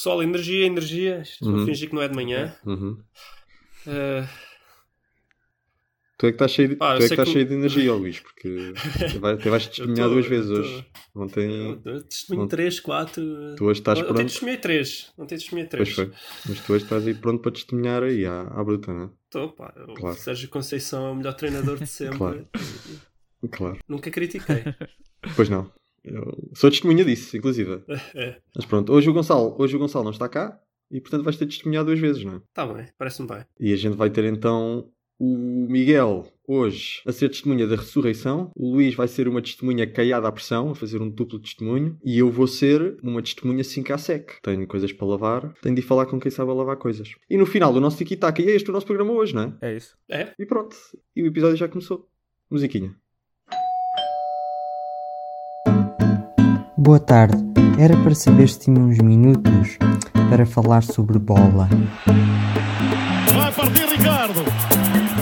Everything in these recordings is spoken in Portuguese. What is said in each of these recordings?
Pessoal, energia, energia. Estou Uhum. a fingir que não é de manhã. Uhum. Uh, Tu é que estás cheio de, Pá, tu é que estás que o- cheio de energia, Luís, porque até vais testemunhar tô- duas vezes tô- hoje. Ontem, testemunho Não- 3, 4. tu hoje estás Ontem pronto. testemunhei 3. Ontem testemunhei Pois 3. foi. Mas tu hoje estás aí pronto para testemunhar aí à, à bruta, não Estou, pá. O Claro. Sérgio Conceição é o melhor treinador de sempre. Claro. é? Claro. Nunca critiquei. Pois não. Eu sou testemunha disso, inclusive. é, Mas pronto, hoje o Gonçalo, hoje o Gonçalo não está cá e portanto vais ter de testemunhar duas vezes, não é? tá bem, parece-me bem. E a gente vai ter então o Miguel hoje a ser testemunha da ressurreição, o Luís vai ser uma testemunha caiada à pressão, a fazer um duplo testemunho, e eu vou ser uma testemunha 5 à sec. Tenho coisas para lavar, tenho de ir falar com quem sabe lavar coisas. E no final do nosso tiki-taka, e é este o nosso programa hoje, não é? É isso. É? E pronto, e o episódio já começou. Musiquinha. Boa tarde. Era para saber se tinha uns minutos para falar sobre bola. Vai partir Ricardo.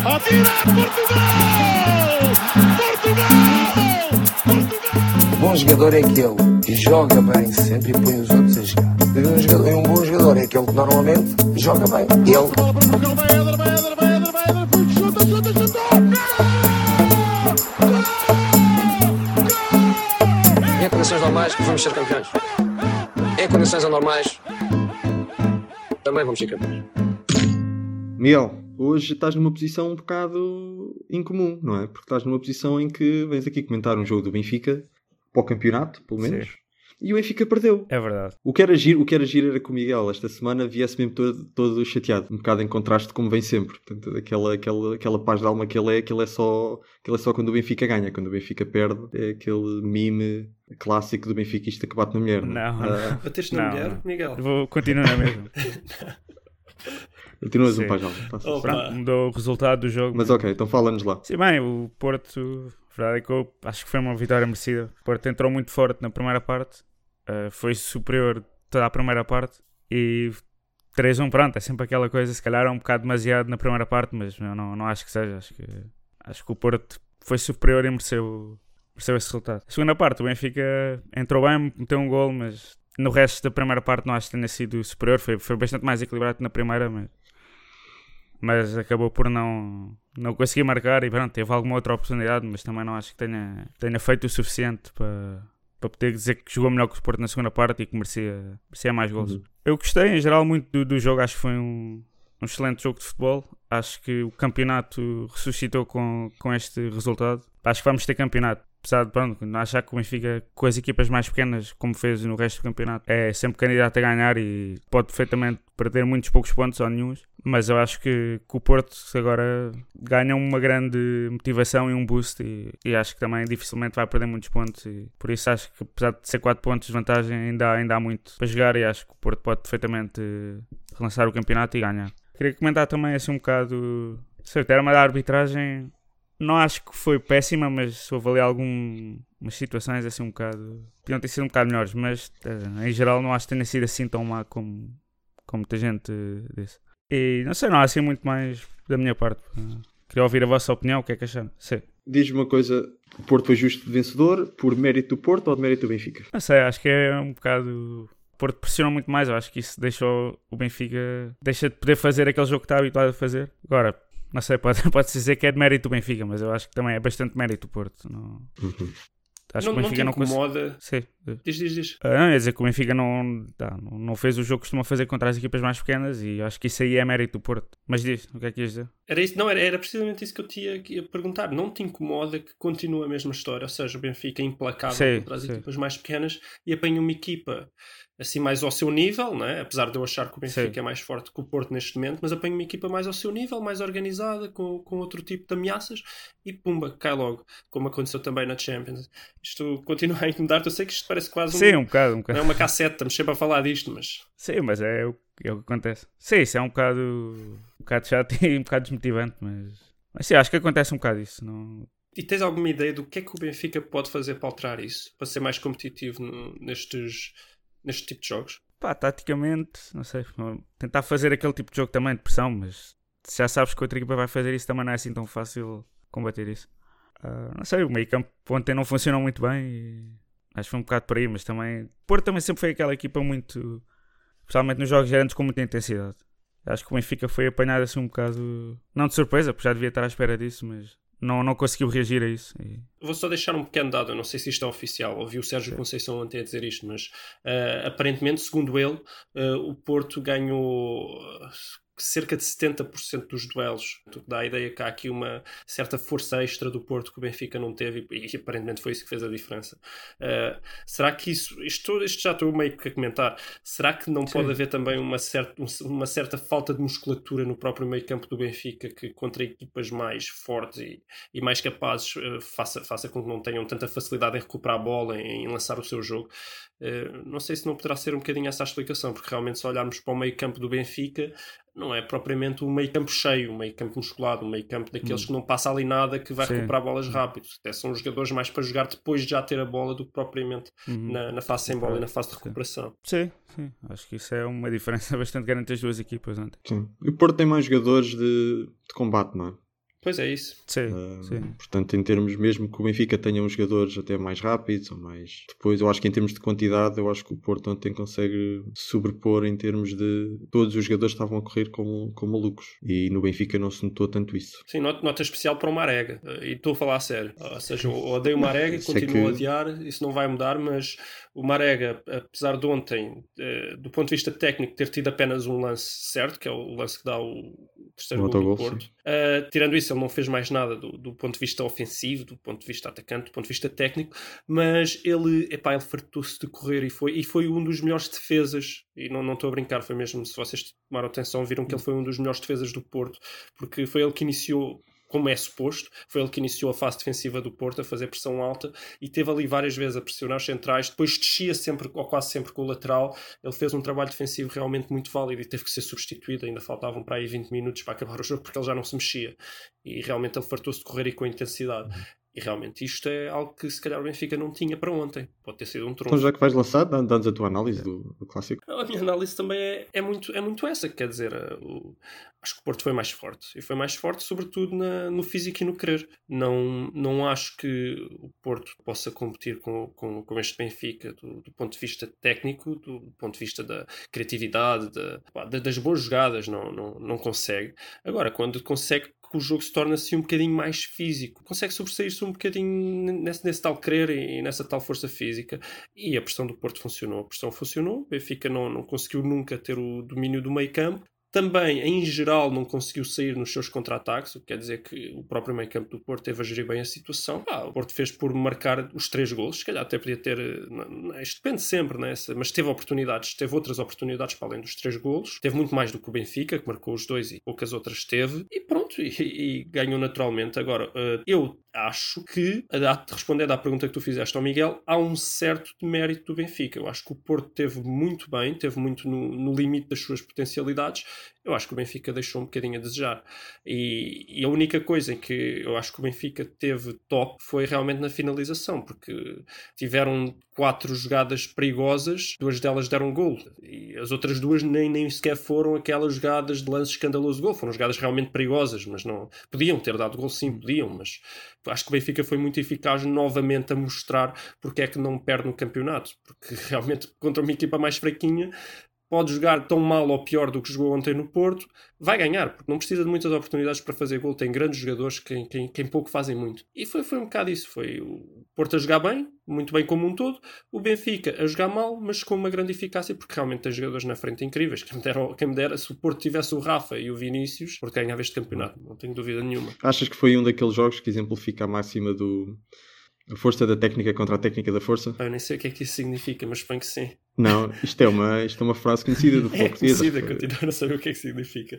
Atira Portugal! Portugal! Portugal! Bom jogador é aquele que joga bem sempre e põe os outros a jogar. E um, jogador- e um bom jogador é aquele que normalmente joga bem. Ele Em condições normais vamos ser campeões. Em condições anormais também vamos ser campeões. Miguel, hoje estás numa posição um bocado incomum, não é? Porque estás numa posição em que vens aqui comentar um jogo do Benfica para o campeonato, pelo menos. Sim. E o Benfica perdeu. É verdade. O que era giro, o que era giro era que o Miguel esta semana viesse mesmo todo, todo chateado, um bocado em contraste como vem sempre. Portanto, aquela, aquela, aquela paz de alma que ele é, aquilo é só, aquilo é só quando o Benfica ganha, quando o Benfica perde, é aquele mime clássico do benfiquista que bate na mulher. Não, é? Não, Ah, Bateste na Não, mulher, não. Miguel? Vou continuar na mesma. continuas Sim. um Pronto, mudou o resultado do jogo. Mas ok, então fala-nos lá. Sim, bem, o Porto, a verdade é que eu acho que foi uma vitória merecida. O Porto entrou muito forte na primeira parte, eh, foi superior toda a primeira parte e 3-1, pronto, é sempre aquela coisa, se calhar é um bocado demasiado na primeira parte, mas eu não, não acho que seja. Acho que, acho que o Porto foi superior e mereceu, mereceu esse resultado. A segunda parte, o Benfica entrou bem, meteu um gol, mas no resto da primeira parte não acho que tenha sido superior. Foi, foi bastante mais equilibrado que na primeira, mas mas acabou por não, não conseguir marcar e pronto, teve alguma outra oportunidade, mas também não acho que tenha, tenha feito o suficiente para, para poder dizer que jogou melhor que o Sport na segunda parte e que merecia, merecia mais gols. Uhum. Eu gostei em geral muito do, do jogo, acho que foi um, um excelente jogo de futebol. Acho que o campeonato ressuscitou com, com este resultado. Acho que vamos ter campeonato. Apesar de pronto, não achar que o Benfica, com as equipas mais pequenas, como fez no resto do campeonato, é sempre candidato a ganhar e pode perfeitamente perder muitos poucos pontos ou nenhum. Mas eu acho que, que o Porto agora ganha uma grande motivação e um boost e, e acho que também dificilmente vai perder muitos pontos. E por isso acho que apesar de ser 4 pontos de vantagem, ainda, há- ainda há muito para jogar e acho que o Porto pode perfeitamente eh, relançar o campeonato e ganhar. Queria comentar também assim um bocado sei, o termo da arbitragem. Não acho que foi péssima, mas houve ali algumas situações assim um bocado. Podiam ter sido um bocado melhores, mas eh, em geral não acho que tenha sido assim tão má como, como muita gente eh, disse. E não sei, não há assim muito mais da minha parte. Queria ouvir a vossa opinião, o que é que acharam? Sim. Diz-me uma coisa: o Porto foi justo de vencedor por mérito do Porto ou de mérito do Benfica? Não sei, acho que é um bocado. O Porto pressionou muito mais, eu acho que isso deixou o Benfica. deixa de poder fazer aquele jogo que está habituado a fazer. Agora, não sei, pode- pode-se dizer que é de mérito do Benfica, mas eu acho que também é bastante mérito do Porto. Não... Uhum. Acho não, que o não te Benfica não, incomoda. Sim. Diz, diz, diz. Ah, ia dizer que o Benfica não, tá, não, não fez o jogo que costuma fazer contra as equipas mais pequenas e acho que isso aí é mérito do Porto. Mas diz, o que é que ias dizer? Era isso, não, era, era precisamente isso que eu tinha que perguntar. Não te incomoda que continue a mesma história? Ou seja, o Benfica é implacável Sim, contra as sim. equipas mais pequenas e apanha uma equipa assim mais ao seu nível, né? apesar de eu achar que o Benfica Sim. é mais forte que o Porto neste momento, mas apanha uma equipa mais ao seu nível, mais organizada, com, com outro tipo de ameaças e pumba, cai logo, como aconteceu também na Champions. Isto continua a incomodar-te, eu sei que isto parece quase um, Sim, um bocado, um bocado. é uma cassete, estamos sempre a falar disto, mas Sim, mas é o, é o que acontece. Sim, isso é um bocado, um bocado chato e um bocado desmotivante, mas, mas sim, acho que acontece um bocado isso. Não... E tens alguma ideia do que é que o Benfica pode fazer para alterar isso? Para ser mais competitivo no- nestes, neste tipo de jogos? Pá, taticamente, não sei, tentar fazer aquele tipo de jogo também de pressão, mas se já sabes que outra equipa vai fazer isso, também não é assim tão fácil combater isso. Ah, não sei, o meio campo ontem não funcionou muito bem e acho que foi um bocado por aí, mas também. Porto também sempre foi aquela equipa muito especialmente nos jogos grandes com muita intensidade. Acho que o Benfica foi apanhado assim um bocado, não de surpresa, porque já devia estar à espera disso, mas não, não conseguiu reagir a isso. E... Vou só deixar um pequeno dado, eu não sei se isto é oficial, ouvi o Sérgio Conceição ontem a dizer isto, mas uh, aparentemente, segundo ele, uh, o Porto ganhou cerca de 70% dos duelos. Dá a ideia que há aqui uma certa força extra do Porto que o Benfica não teve e, e aparentemente foi isso que fez a diferença. Uh, será que isso. Isto, isto, já estou meio que a comentar. Será que não Sim. pode haver também uma certa, uma certa falta de musculatura no próprio meio campo do Benfica que contra equipas mais fortes e, e mais capazes uh, faça, faça com que não tenham tanta facilidade em recuperar a bola, em, em lançar o seu jogo? Uh, não sei se não poderá ser um bocadinho essa a explicação, porque realmente se olharmos para o meio campo do Benfica, não é propriamente um meio campo cheio, um meio campo musculado, um meio campo daqueles hum. que não passa ali nada que vai Sim. recuperar bolas rápido. Até são jogadores mais para jogar depois de já ter a bola do que propriamente uhum. na, na, fase sem bola e na fase de recuperação. Sim, sim. Acho que isso é uma diferença bastante grande entre as duas equipas ontem. Sim. E o Porto tem mais jogadores de, de combate, não é? Pois é isso. Sim, uh, sim. Portanto, em termos, mesmo que o Benfica tenha uns jogadores até mais rápidos ou mais. Depois, eu acho que em termos de quantidade, eu acho que o Porto ontem consegue sobrepor em termos de. Todos os jogadores estavam a correr como, como malucos. E no Benfica não se notou tanto isso. Sim, nota, nota especial para o Marega. E estou a falar a sério. Ou seja, eu odeio o Marega e continuo que... a odiar. Isso não vai mudar, mas o Marega, apesar de ontem, eh, do ponto de vista técnico, ter tido apenas um lance certo, que é o lance que dá o terceiro gol do Porto. Uh, tirando isso, ele não fez mais nada do, do, ponto de vista ofensivo, do ponto de vista atacante, do ponto de vista técnico, mas ele, epá, ele fartou-se de correr e foi, e foi um dos melhores defesas, e não estou a brincar, foi mesmo, se vocês tomaram atenção, viram que ele foi um dos melhores defesas do Porto, porque foi ele que iniciou como é suposto. Foi ele que iniciou a fase defensiva do Porto, a fazer pressão alta e teve ali várias vezes a pressionar os centrais. Depois descia sempre, ou quase sempre, com o lateral. Ele fez um trabalho defensivo realmente muito válido e teve que ser substituído. Ainda faltavam para aí 20 minutos para acabar o jogo porque ele já não se mexia. E realmente ele fartou-se de correr e com intensidade. E realmente isto é algo que se calhar o Benfica não tinha para ontem. Pode ter sido um tronco. Então já que vais lançar, dá-nos a tua análise do, do, clássico. A minha análise também é, é, muito, é muito essa. Quer dizer, eh, o, acho que o Porto foi mais forte. E foi mais forte sobretudo na, no físico e no querer. Não, não acho que o Porto possa competir com, com, com este Benfica do, do, ponto de vista técnico, do, do ponto de vista da criatividade, da, das boas jogadas. Não, não, não consegue. Agora, quando consegue que o jogo se torna assim um bocadinho mais físico. Consegue sobressair-se um bocadinho nesse, nesse, tal querer e nessa tal força física. E a pressão do Porto funcionou. A pressão funcionou. O Benfica não, não conseguiu nunca ter o domínio do meio campo. Também, em geral, não conseguiu sair nos seus contra-ataques, o que quer dizer que o próprio meio campo do Porto teve a gerir bem a situação. Ah, o Porto fez por marcar os três golos, se calhar até podia ter. Isto depende sempre, né? mas teve oportunidades, teve outras oportunidades para além dos três golos. Teve muito mais do que o Benfica, que marcou os dois e poucas outras teve. E pronto, e, e ganhou naturalmente. Agora, eh, eu acho que, respondendo à pergunta que tu fizeste ao Miguel, há um certo mérito do Benfica. Eu acho que o Porto teve muito bem, teve muito no, no limite das suas potencialidades. Eu acho que o Benfica deixou um bocadinho a desejar. E, e, a única coisa em que eu acho que o Benfica teve top foi realmente na finalização, porque tiveram quatro jogadas perigosas, duas delas deram gol. E as outras duas nem, nem sequer foram aquelas jogadas de lance escandaloso de gol. Foram jogadas realmente perigosas, mas não. Podiam ter dado gol, sim, podiam, mas acho que o Benfica foi muito eficaz novamente a mostrar porque é que não perde no campeonato. Porque realmente contra uma equipa mais fraquinha pode jogar tão mal ou pior do que jogou ontem no Porto, vai ganhar, porque não precisa de muitas oportunidades para fazer gol. Tem grandes jogadores que quem, quem pouco fazem muito. E foi, foi um bocado isso. Foi o Porto a jogar bem, muito bem como um todo, o Benfica a jogar mal, mas com uma grande eficácia, porque realmente tem jogadores na frente incríveis. Quem me dera, quem me dera se o Porto tivesse o Rafa e o Vinícius, Porto ganhava este campeonato, não tenho dúvida nenhuma. Achas que foi um daqueles jogos que exemplifica a máxima do a força da técnica contra a técnica da força? Eu nem sei o que é que isso significa, mas suponho que sim. Não, isto é uma, isto é uma frase conhecida do futebol é conhecida, continuo a não saber o que é que significa.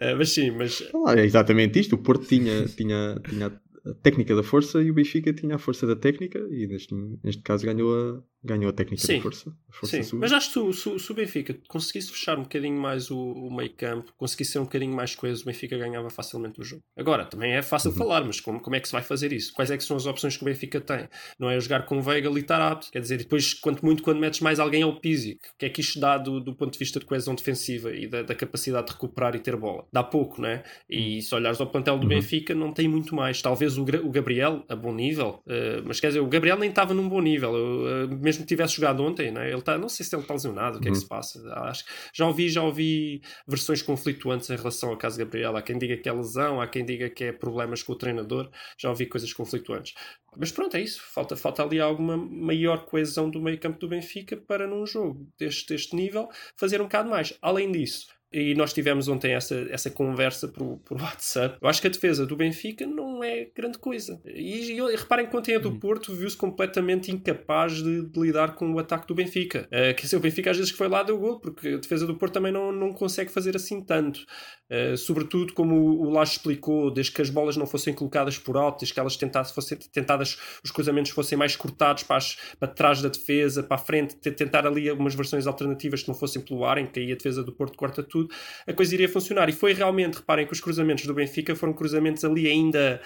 Uh, mas sim, mas... Ah, é exatamente isto. O Porto tinha, tinha, tinha técnica da força e o Benfica tinha a força da técnica e neste, neste caso ganhou a, ganhou a técnica sim, da força. força sim, mas acho que se, se, o Benfica conseguisse fechar um bocadinho mais o, o meio campo, conseguisse ser um bocadinho mais coeso, o Benfica ganhava facilmente o jogo. Agora, também é fácil uhum. falar, mas como, como é que se vai fazer isso? Quais é que são as opções que o Benfica tem? Não é jogar com Veiga e Tarato. Quer dizer, depois, quanto muito, quando metes mais alguém ao Pizzi, o que é que isto dá do, do ponto de vista de coesão defensiva e da, da, capacidade de recuperar e ter bola? Dá pouco, né? E uhum. se olhares ao plantel do uhum. Benfica, não tem muito mais. Talvez o, o Gabriel a bom nível, eh, mas quer dizer, o Gabriel nem estava num bom nível. Eu, eh, mesmo que tivesse jogado ontem, né? ele tá, não sei se ele está lesionado, o que é que Uhum. se passa. Acho, que- já ouvi, já ouvi versões conflituantes em relação ao caso Gabriel. Há quem diga que é lesão, há quem diga que é problemas com o treinador. Já ouvi coisas conflituantes. Mas pronto, é isso. Falta, falta ali alguma maior coesão do meio campo do Benfica para num jogo deste, deste nível fazer um bocado mais. Além disso, e nós tivemos ontem essa, essa conversa por, por WhatsApp. Eu acho que a defesa do Benfica não é grande coisa. E, e, reparem que ontem a do Porto viu-se completamente incapaz de, de lidar com o ataque do Benfica. Uh, quer dizer, o Benfica às vezes que foi lá deu gol, porque a defesa do Porto também não, não consegue fazer assim tanto. Uh, sobretudo, como o, o explicou, desde que as bolas não fossem colocadas por alto, desde que elas tentassem, fossem tentadas, os cruzamentos fossem mais cortados para, as, para trás da defesa, para a frente, te- tentar ali algumas versões alternativas que não fossem pelo ar, em que aí a defesa do Porto corta tudo, a coisa iria funcionar. E foi realmente, reparem que os cruzamentos do Benfica foram cruzamentos ali ainda.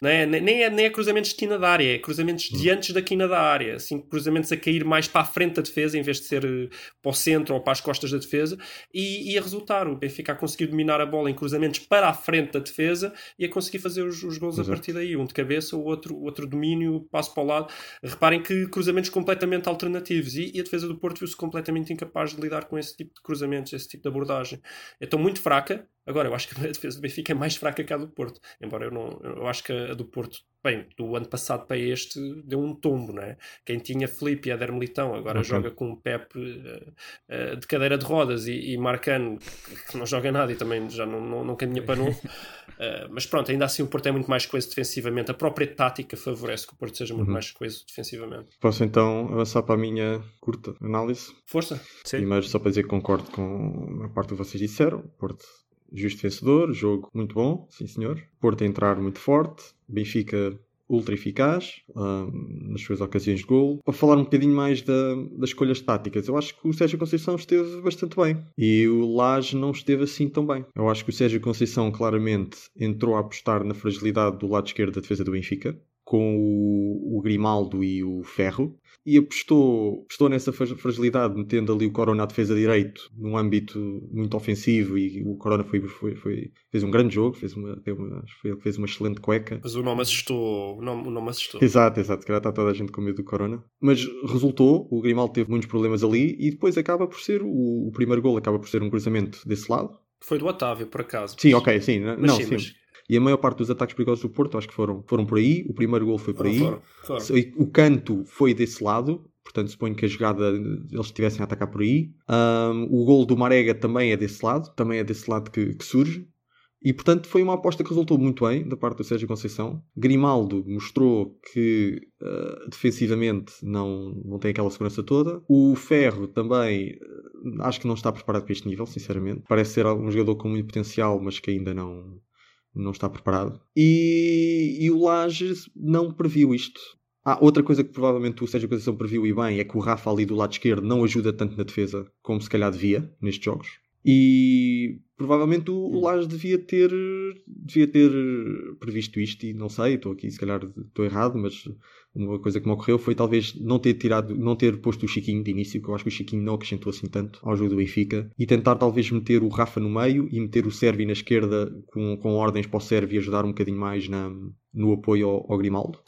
Não é? Nem, é, nem é cruzamentos de quina da área, é cruzamentos de antes da quina da área, assim, cruzamentos a cair mais para a frente da defesa em vez de ser eh, para o centro ou para as costas da defesa e, e a resultar. O Benfica a conseguir dominar a bola em cruzamentos para a frente da defesa e a conseguir fazer os, os gols a Exato. partir daí, um de cabeça, o outro, outro domínio, passo para o lado. Reparem que cruzamentos completamente alternativos e, e a defesa do Porto viu-se completamente incapaz de lidar com esse tipo de cruzamentos, esse tipo de abordagem. Então, muito fraca. Agora, eu acho que a defesa do Benfica é mais fraca que a do Porto. Embora eu não. Eu acho que a do Porto, bem, do ano passado para este, deu um tombo, não é? Quem tinha Felipe e Éder Militão agora Ok. joga com o Pepe eh, eh, de cadeira de rodas e, e Marcano, que não joga nada e também já não, não, não caminha para novo. Eh, mas pronto, ainda assim o Porto é muito mais coeso defensivamente. A própria tática favorece que o Porto seja muito Uhum. mais coeso defensivamente. Posso então avançar para a minha curta análise? Força! Sim. Primeiro, só para dizer que concordo com a parte que vocês disseram. Porto, justo vencedor, jogo muito bom, sim senhor. Porto a entrar muito forte, Benfica ultra eficaz hum, nas suas ocasiões de gol. Para falar um bocadinho mais da, das escolhas táticas, eu acho que o Sérgio Conceição esteve bastante bem e o Lage não esteve assim tão bem. Eu acho que o Sérgio Conceição claramente entrou a apostar na fragilidade do lado esquerdo da defesa do Benfica. Com o, o Grimaldo e o Ferro, e apostou, apostou nessa fra- fragilidade, metendo ali o Corona à defesa direito, num âmbito muito ofensivo, e o Corona foi, foi- foi- fez um grande jogo, fez uma, uma- que que fez uma excelente cueca. Mas o nome assustou. O nome, o nome assustou. Exato, exato, calhar está toda a gente com medo do Corona. Mas resultou, o Grimaldo teve muitos problemas ali, e depois acaba por ser, o, o primeiro gol acaba por ser um cruzamento desse lado. Foi do Otávio, por acaso. Sim, ok, sim, não, Mas não, sim, sim. mas- E a maior parte dos ataques perigosos do Porto acho que foram, foram por aí, o primeiro gol foi por aí. Foram, foram. O canto foi desse lado, portanto suponho que a jogada eles estivessem a atacar por aí. Ahm, o gol do Marega também é desse lado, também é desse lado que, que surge. E portanto foi uma aposta que resultou muito bem da parte do Sérgio Conceição. Grimaldo mostrou que ah, defensivamente não, não tem aquela segurança toda. O Ferro também ah, acho que não está preparado para este nível, sinceramente. Parece ser um jogador com muito potencial, mas que ainda não, não está preparado. E, e o Lages não previu isto. Ah, outra coisa que provavelmente o Sérgio Conceição previu e bem é que o Rafa ali do lado esquerdo não ajuda tanto na defesa como se calhar devia nestes jogos. E provavelmente o, o Lages devia ter, devia ter previsto isto e não sei, estou aqui se calhar estou errado, mas uma coisa que me ocorreu foi talvez não ter tirado, não ter posto o Chiquinho de início, que eu acho que o Chiquinho não acrescentou assim tanto ao jogo do Benfica, e tentar talvez meter o Rafa no meio e meter o Sérvio na esquerda com, com ordens para o Sérvio e ajudar um bocadinho mais na, no apoio ao, ao Grimaldo.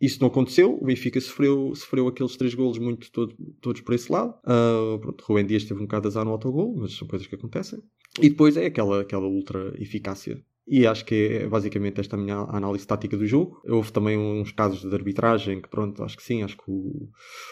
Isso não aconteceu, o Benfica sofreu, sofreu aqueles três golos muito todo- todos por esse lado. Ah, pronto, Rubem Dias teve um bocado de azar no autogol, mas são coisas que acontecem. E depois é aquela, aquela ultra eficácia. E acho que é basicamente esta a minha análise tática do jogo. Houve também uns casos de arbitragem que, pronto, acho que sim, acho que o,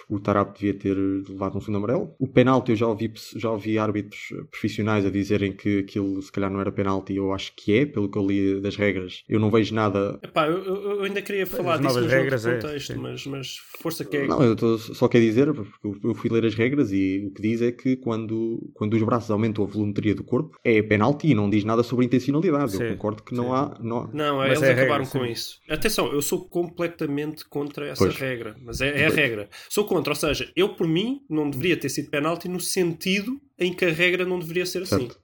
o Tarap devia ter levado um segundo amarelo. O penalti, eu já ouvi, já ouvi árbitros profissionais a dizerem que aquilo se calhar não era penalti, eu acho que é, pelo que eu li das regras. Eu não vejo nada Epá, eu, eu- ainda queria falar As disso no jogo regras, de é, contexto, sim. mas, mas força que é. Não, eu tô, só quero dizer, porque eu- eu fui ler as regras e o que diz é que quando, quando os braços aumentam a volumetria do corpo é penalti e não diz nada sobre intencionalidade. Sim, eu concordo que não sim. há. Não. Não, Mas eles é acabaram regra, com sim. isso. Atenção, eu sou completamente contra essa Pois. regra, mas é, é a regra. Sou contra, ou seja, eu por mim não deveria ter sido penalti no sentido em que a regra não deveria ser assim. Certo.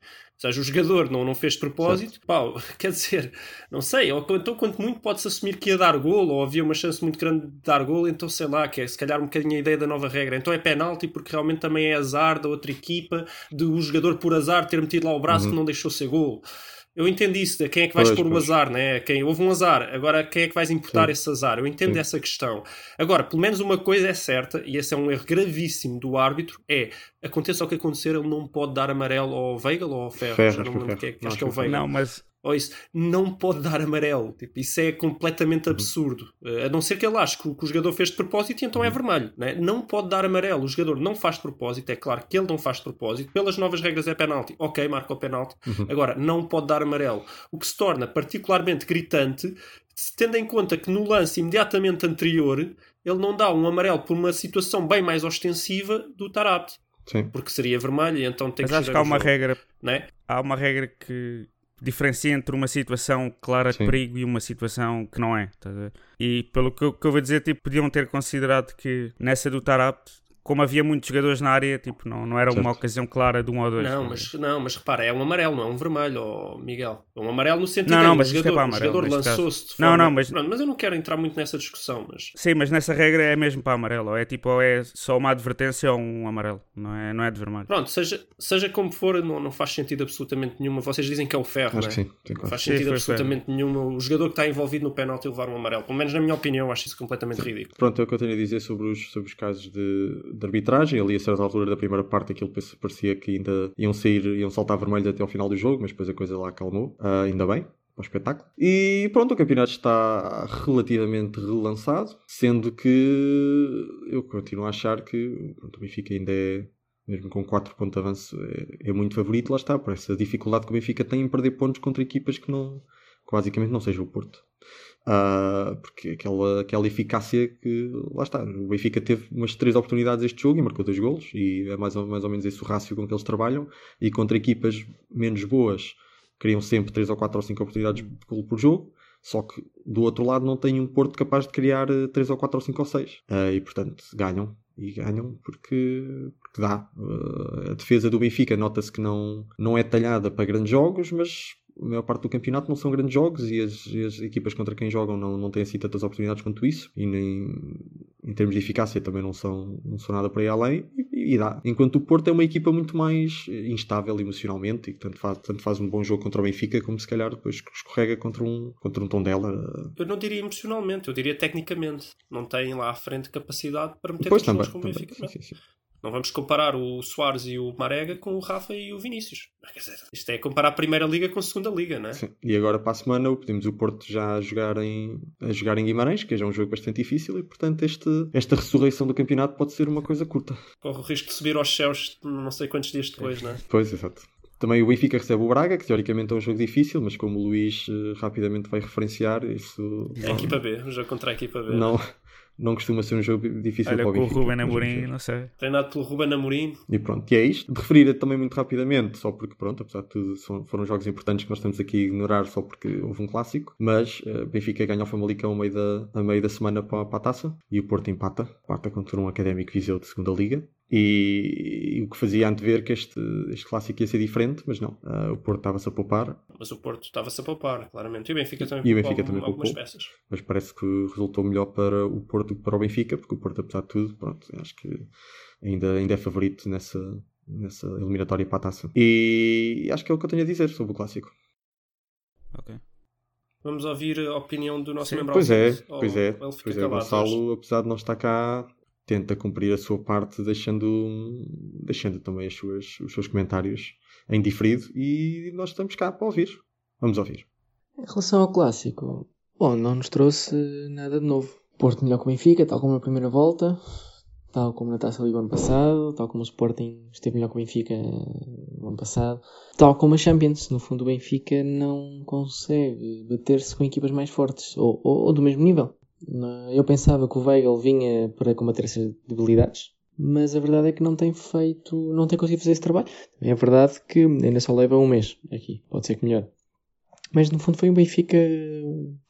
Ou seja, o jogador não, não fez de propósito, pá, quer dizer, não sei, ou então quanto muito pode-se assumir que ia dar gol, ou havia uma chance muito grande de dar gol, então sei lá, que é se calhar um bocadinho a ideia da nova regra. Então é penalti porque realmente também é azar da outra equipa, de o jogador por azar ter metido lá o braço Uhum. que não deixou ser gol. Eu entendo isso, de quem é que vais Pois, pôr o azar, né? Quem, houve um azar, agora quem é que vais imputar Sim. esse azar? Eu entendo Sim. essa questão. Agora, pelo menos uma coisa é certa, e esse é um erro gravíssimo do árbitro, é, aconteça o que acontecer, ele não pode dar amarelo ao Weigl ou ao Ferro, Ferro, não acho me que lembro é quem é, Ferro. acho que é o que Weigl. Não, mas ou isso, não pode dar amarelo. Tipo, isso é completamente absurdo. Eh, A não ser que ele ache que o, que o jogador fez de propósito e então é vermelho. Né? Não pode dar amarelo. O jogador não faz de propósito. É claro que ele não faz de propósito. Pelas novas regras é penalti. Ok, marca o penalti. Agora, não pode dar amarelo. O que se torna particularmente gritante, se tendo em conta que no lance imediatamente anterior ele não dá um amarelo por uma situação bem mais ostensiva do Tarapte. Sim. Porque seria vermelho e então tem mas que acho que há uma jogo, regra né? há uma regra que diferencia entre uma situação clara de Sim. perigo e uma situação que não é. ver? E pelo que eu, que eu vou dizer, tipo, podiam ter considerado que nessa do Tarapte, como havia muitos jogadores na área, tipo, não, não era uma Certo. ocasião clara de um ou dois. Não, mas, não, mas repara, é um amarelo, não é um vermelho, ó, Miguel. É um amarelo no sentido Não, em não, que mas o isto é jogador, para o amarelo, jogador neste caso. lançou-se de Não, forma... não, mas- Pronto, mas eu não quero entrar muito nessa discussão, mas... Sim, mas nessa regra é mesmo para amarelo. Ou é tipo, ou é só uma advertência ou um amarelo. Não é, não é de vermelho. Pronto, seja, seja como for, não, não faz sentido absolutamente nenhuma. Vocês dizem que é o ferro, Acho não é? sim. sim Não claro. faz Sim, sentido foi absolutamente nenhuma. O jogador que está envolvido no penalti levar um amarelo. Pelo menos na minha opinião, acho isso completamente ridículo. Pronto, é o que eu tenho a dizer sobre os, sobre os casos de, de arbitragem. Ali, a certa altura da primeira parte, aquilo parecia- que ainda iam sair, iam saltar vermelhos até ao final do jogo, mas depois a coisa lá acalmou. Ah, ainda bem. Para o espetáculo. E pronto, o campeonato está relativamente relançado, sendo que eu continuo a achar que pronto, o Benfica ainda é, mesmo com 4 pontos de avanço, é, é muito favorito. Lá está, por essa dificuldade que o Benfica tem em perder pontos contra equipas que, não, que basicamente não seja o Porto. Ah, porque aquela, aquela eficácia que lá está, o Benfica teve umas três oportunidades este jogo e marcou dois golos, e é mais ou, mais ou menos esse o rácio com que eles trabalham. E contra equipas menos boas, criam sempre três ou quatro ou cinco oportunidades de golo por jogo. Só que do outro lado não tem um Porto capaz de criar eh, três ou quatro ou cinco ou seis. Ah, e portanto ganham. E ganham porque, porque dá. Ah, a defesa do Benfica nota-se que não, não é talhada para grandes jogos, mas a maior parte do campeonato não são grandes jogos e as, as equipas contra quem jogam não, não têm assim tantas oportunidades quanto isso e nem em termos de eficácia também não são, não são nada para ir além e, e dá. Enquanto o Porto é uma equipa muito mais instável emocionalmente e que tanto faz, tanto faz um bom jogo contra o Benfica como se calhar depois escorrega contra um, contra um Tondela. Eu não diria emocionalmente, eu diria tecnicamente. Não tem lá à frente capacidade para meter pessoas também. como o também Benfica. sim, não. sim, sim. Não vamos comparar o Soares e o Marega com o Rafa e o Vinícius. Dizer, isto é comparar a Primeira Liga com a Segunda Liga, não é? Sim. E agora para a semana pedimos o Porto já a jogar, em, a jogar em Guimarães, que já é um jogo bastante difícil e portanto este, esta ressurreição do campeonato pode ser uma coisa curta. Corre o risco de subir aos céus não sei quantos dias depois, não é? Pois, exato. Também o Benfica recebe o Braga, que teoricamente é um jogo difícil, mas como o Luís eh, rapidamente vai referenciar, isso É a equipa B, o jogo contra a equipa B. não, não costuma ser um jogo difícil Olha, para o com o Benfica. Ruben Amorim, não sei. Treinado pelo Ruben Amorim. E pronto, e é isto. De referir também muito rapidamente, só porque, pronto, apesar de tudo, são- foram jogos importantes que nós estamos aqui a ignorar só porque houve um clássico. Mas eh, Benfica ganha o Famalicão a meio da, a meio da semana para, para a taça e o Porto empata. Empata contra um académico Viseu de segunda Liga. E, e o que fazia antever que este, este clássico ia ser diferente, mas não. Ah, o Porto estava-se a poupar, Mas o Porto estava-se a poupar, claramente. E o Benfica também E o Benfica também algumas poupou. peças. mas parece que resultou melhor para o Porto do que para o Benfica, porque o Porto, apesar de tudo, pronto, acho que ainda, ainda é favorito nessa, nessa eliminatória para a taça. E acho que é o que eu tenho a dizer sobre o clássico. Ok. Vamos ouvir a opinião do nosso Sim. membro Pois é, ou pois é, pois é. Gonçalo, apesar de não estar cá, tenta cumprir a sua parte, deixando, deixando também as suas, os seus comentários em diferido e nós estamos cá para ouvir. Vamos ouvir. Em relação ao clássico, bom, não nos trouxe nada de novo. Porto melhor que o Benfica, tal como na primeira volta, tal como na Taça Liga ano passado, tal como o Sporting esteve melhor que o Benfica no ano passado, tal como a Champions. No fundo, o Benfica não consegue bater-se com equipas mais fortes ou, ou- ou do mesmo nível. Eu pensava que o Weigl vinha para combater essas debilidades, mas a verdade é que não tem feito, não tem conseguido fazer esse trabalho. É verdade que ainda só leva um mês aqui, pode ser que melhor. Mas no fundo foi um Benfica,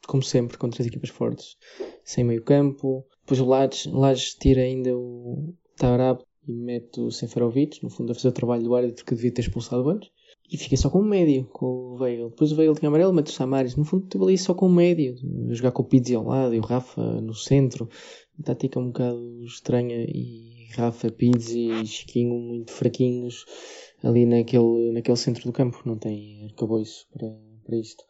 como sempre, contra as equipas fortes, sem meio campo. Depois o Lages, Lages tira ainda o Tarab e mete o Seferovic, no fundo a fazer o trabalho do árbitro que devia ter expulsado antes. E fica só com o médio, com o Weigl. Depois o Weigl tinha amarelo, mete o Samaris. No fundo teve ali só com o médio, a jogar com o Pizzi ao lado e o Rafa no centro. A tática um bocado estranha e Rafa, Pizzi e Chiquinho muito fraquinhos ali naquele, naquele centro do campo. Não tem arcabouço para, para isto.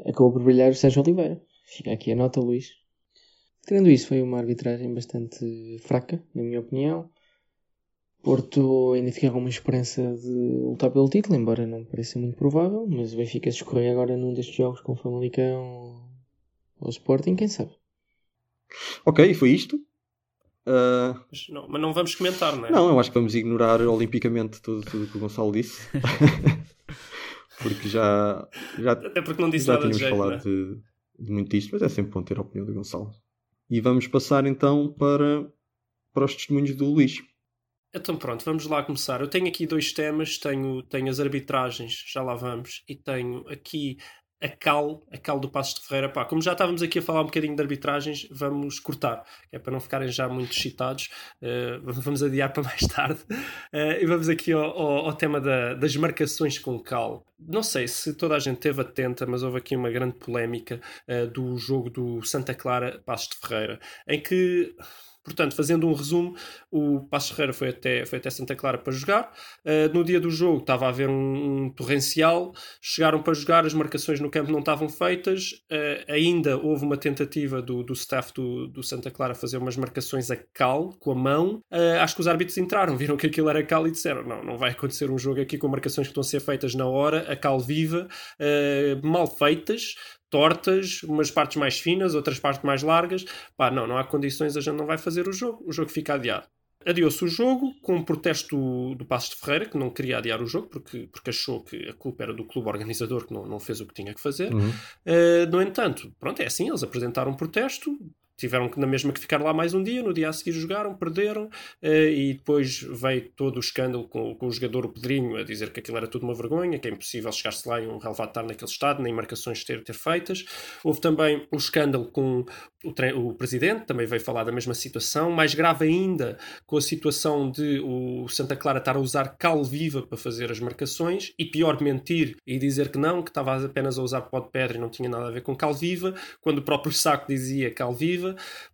Acabou por brilhar o Sérgio Oliveira. Fica aqui a nota, Luís. Tirando isso, foi uma arbitragem bastante fraca, na minha opinião. Porto ainda fica com uma esperança de lutar pelo título, embora não pareça muito provável, mas o Benfica se escorrer agora num destes jogos com o Famalicão ou Sporting, quem sabe? Ok, foi isto. Uh, Mas não, mas não vamos comentar, não é? não, eu acho que vamos ignorar olimpicamente tudo tudo o que o Gonçalo disse. Porque já, já, Até porque não disse já nada de tínhamos jeito, não falado é? de, de muito disto, mas é sempre bom ter a opinião do Gonçalo. E vamos passar então para, para os testemunhos do Luís. Então pronto, vamos lá começar. Eu tenho aqui dois temas, tenho, tenho as arbitragens, já lá vamos, e tenho aqui a cal, a cal do Passos de Ferreira. Pá, como já estávamos aqui a falar um bocadinho de arbitragens, vamos cortar, é para não ficarem já muito excitados, eh, vamos adiar para mais tarde. Eh, e vamos aqui ao, ao- ao tema da- das marcações com cal. Não sei se toda a gente esteve atenta, mas houve aqui uma grande polémica eh, do jogo do Santa Clara Passos de Ferreira, em que... Portanto, fazendo um resumo, o Passos Ferreira foi até, foi até Santa Clara para jogar. Uh, no dia do jogo estava a haver um, um torrencial, chegaram para jogar, as marcações no campo não estavam feitas. Uh, ainda houve uma tentativa do, do staff do, do Santa Clara fazer umas marcações a cal, com a mão. Uh, acho que os árbitros entraram, viram que aquilo era cal e disseram: não, não vai acontecer um jogo aqui com marcações que estão a ser feitas na hora, a cal viva, mal feitas tortas, umas partes mais finas, outras partes mais largas. Pá, não, não há condições, a gente não vai fazer o jogo, o jogo fica adiado. Adiou-se o jogo com um protesto do, do Passos de Ferreira, que não queria adiar o jogo porque, porque achou que a culpa era do clube organizador que não, não fez o que tinha que fazer. Uhum. Uh, no entanto, pronto, é assim, eles apresentaram um protesto, tiveram na mesma que ficar lá mais um dia, no dia a seguir jogaram, perderam, uh, e depois veio todo o escândalo com, com o jogador, Pedrinho, a dizer que aquilo era tudo uma vergonha, que é impossível chegar-se lá e um relevado estar naquele estado, nem marcações ter, ter feitas. Houve também o escândalo com o, o presidente, também veio falar da mesma situação, mais grave ainda com a situação de o Santa Clara estar a usar cal viva para fazer as marcações, e pior, mentir e dizer que não, que estava apenas a usar pó de pedra e não tinha nada a ver com cal viva, quando o próprio saco dizia cal viva.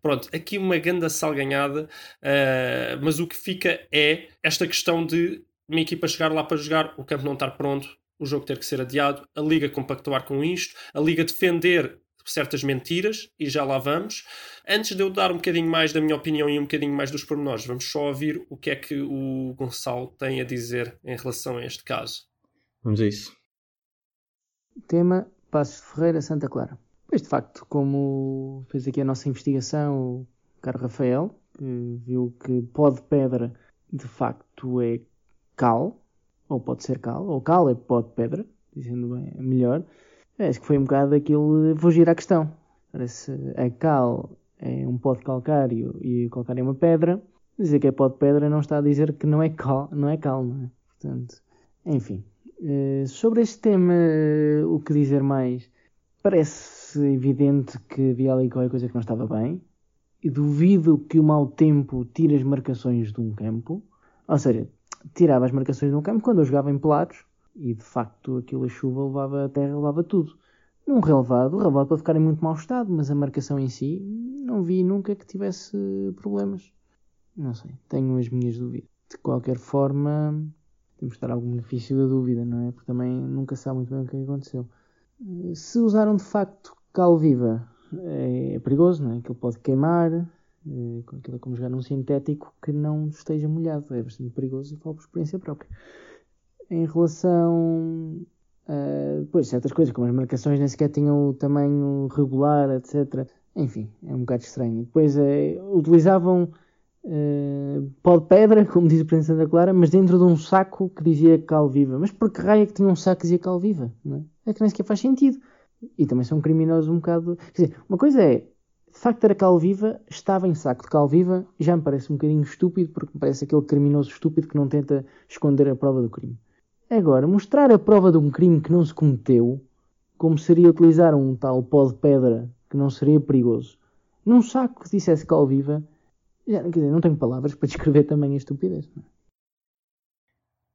Pronto, aqui uma ganda salganhada, uh, mas o que fica é esta questão de uma equipa chegar lá para jogar, o campo não estar pronto, o jogo ter que ser adiado, a Liga compactuar com isto, a Liga defender certas mentiras, e já lá vamos. Antes de eu dar um bocadinho mais da minha opinião e um bocadinho mais dos pormenores, vamos só ouvir o que é que o Gonçalo tem a dizer em relação a este caso. Vamos a isso. Tema Passos de Ferreira, Santa Clara. Pois de facto, como fez aqui a nossa investigação o caro Rafael, que viu que pó de pedra de facto é cal, ou pode ser cal, ou cal é pó de pedra, dizendo bem, é melhor. Acho que foi um bocado aquilo de fugir à questão. Se a cal é um pó de calcário e o calcário é uma pedra, dizer que é pó de pedra não está a dizer que não é cal, não é cal, não é? Portanto, enfim. Eh, sobre este tema, eh, o que dizer mais? Parece evidente que havia ali qualquer coisa que não estava bem. E duvido que o mau tempo tire as marcações de um campo. Ou seja, tirava as marcações de um campo quando eu jogava em pelados. E de facto aquilo a chuva levava a terra, levava tudo. Num relevado, o relevado pode ficar em muito mau estado, mas a marcação em si não vi nunca que tivesse problemas. Não sei, tenho as minhas dúvidas. De qualquer forma, temos que dar algum benefício da dúvida, não é? Porque também nunca sabe muito bem o que é que aconteceu. Se usaram de facto cal viva, é, é perigoso, não é? Aquilo pode queimar, com aquilo é como jogar num sintético que não esteja molhado, é bastante perigoso e falo por experiência própria. Em relação a depois, certas coisas, como as marcações nem sequer tinham o tamanho regular, etc. Enfim, é um bocado estranho. Depois eh, utilizavam eh, pó de pedra, como diz o Presidente Santa Clara, mas dentro de um saco que dizia cal viva. Mas por que raio é que tinha um saco que dizia cal viva? Não é? é que nem sequer faz sentido. E também são criminosos um bocado. Quer dizer, uma coisa é, de facto era cal viva, estava em saco de cal viva, já me parece um bocadinho estúpido, porque me parece aquele criminoso estúpido que não tenta esconder a prova do crime. Agora, mostrar a prova de um crime que não se cometeu, como seria utilizar um tal pó de pedra que não seria perigoso, num saco que dissesse cal viva, já, quer dizer, não tenho palavras para descrever também a estupidez. é?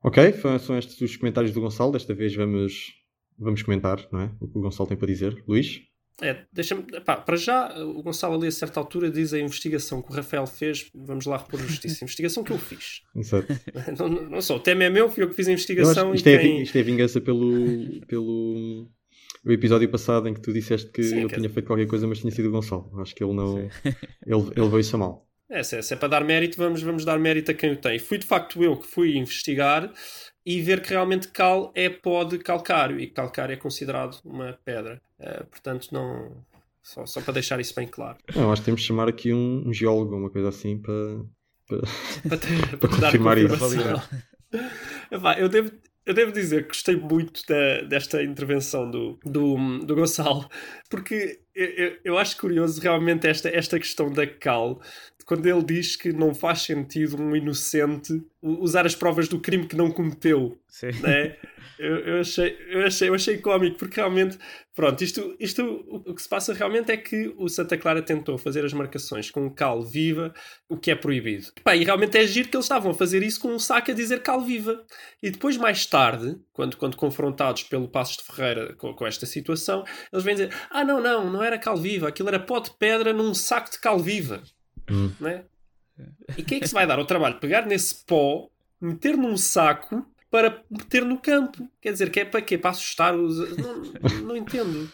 Ok, são estes os comentários do Gonçalo. Desta vez vamos, vamos comentar não é? o que o Gonçalo tem para dizer. Luís? É, deixa-me. pá, Para já, o Gonçalo ali a certa altura diz a investigação que o Rafael fez. Vamos lá repor justiça. A investigação que eu fiz. Exato. Não, não, não sou. O tema é meu, fui eu que fiz a investigação acho e isto, é, quem... isto é vingança pelo, pelo, o episódio passado em que tu disseste que Sim, eu que- tinha feito qualquer coisa, mas tinha sido o Gonçalo. Acho que ele não. Ele, ele veio isso a mal. É, se é, se é para dar mérito, vamos, vamos dar mérito a quem o tem. Fui de facto eu que fui investigar e ver que realmente cal é pó de calcário e calcário é considerado uma pedra. Eh, portanto, não. Só, só para deixar isso bem claro. Não, acho que temos de chamar aqui um, um geólogo, uma coisa assim, para. Para, ter- Para para dar confirmar isso. Epá, eu, devo, eu devo dizer que gostei muito da- desta intervenção do, do, do Gonçalo, porque eu, eu, eu acho curioso realmente esta, esta questão da cal, quando ele diz que não faz sentido um inocente usar as provas do crime que não cometeu Sim. né? Eu, eu, achei, eu, achei, eu achei cómico, porque realmente, pronto, isto, isto o, que se passa realmente é que o Santa Clara tentou fazer as marcações com cal viva, o que é proibido. Pá, e realmente é giro que eles estavam a fazer isso com um saco a dizer cal viva. E depois, mais tarde, quando, quando confrontados pelo Passos de Ferreira com, com esta situação, eles vêm dizer: ah, não, não, não era cal viva, aquilo era pó de pedra num saco de cal viva. Né? E quem é que se vai dar ao trabalho? Pegar nesse pó, meter num saco para meter no campo. Quer dizer, que é para quê? Para assustar os. Não, não entendo.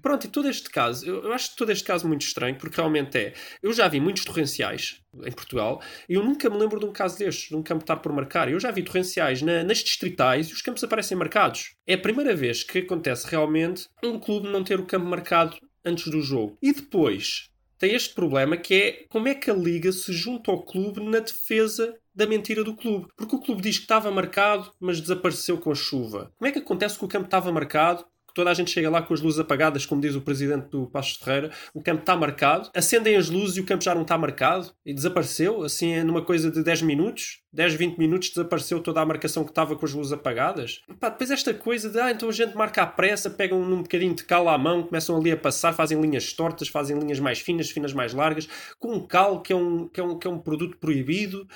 Pronto, e todo este caso, eu, eu acho todo este caso muito estranho, porque realmente é. Eu já vi muitos torrenciais em Portugal e eu nunca me lembro de um caso destes, de um campo estar por marcar. Eu já vi torrenciais na- nas distritais e os campos aparecem marcados. É a primeira vez que acontece realmente um clube não ter o campo marcado antes do jogo. E depois tem este problema que é como é que a Liga se junta ao clube na defesa da mentira do clube. Porque o clube diz que estava marcado, mas desapareceu com a chuva. Como é que acontece que o campo estava marcado? Toda a gente chega lá com as luzes apagadas, como diz o presidente do Passos Ferreira. O campo está marcado, acendem as luzes e o campo já não está marcado e desapareceu, assim, numa coisa de 10 minutos. 10, 20 minutos desapareceu toda a marcação que estava com as luzes apagadas. Pá, depois esta coisa de, ah, então a gente marca à pressa, pegam um bocadinho de cal à mão, começam ali a passar, fazem linhas tortas, fazem linhas mais finas, finas mais largas, com um cal que é um, que é um, que é um produto proibido.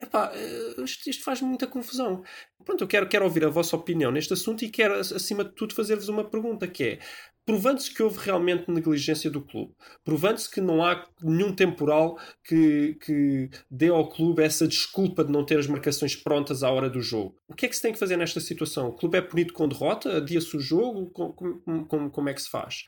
Epá, eh, isto, isto faz muita confusão. Pronto, eu quero, quero ouvir a vossa opinião neste assunto e quero, acima de tudo, fazer-vos uma pergunta, que é, provando-se que houve realmente negligência do clube, provando-se que não há nenhum temporal que, que dê ao clube essa desculpa de não ter as marcações prontas à hora do jogo, o que é que se tem que fazer nesta situação? O clube é punido com derrota? Adia-se o jogo? Com- com- como, como é que se faz?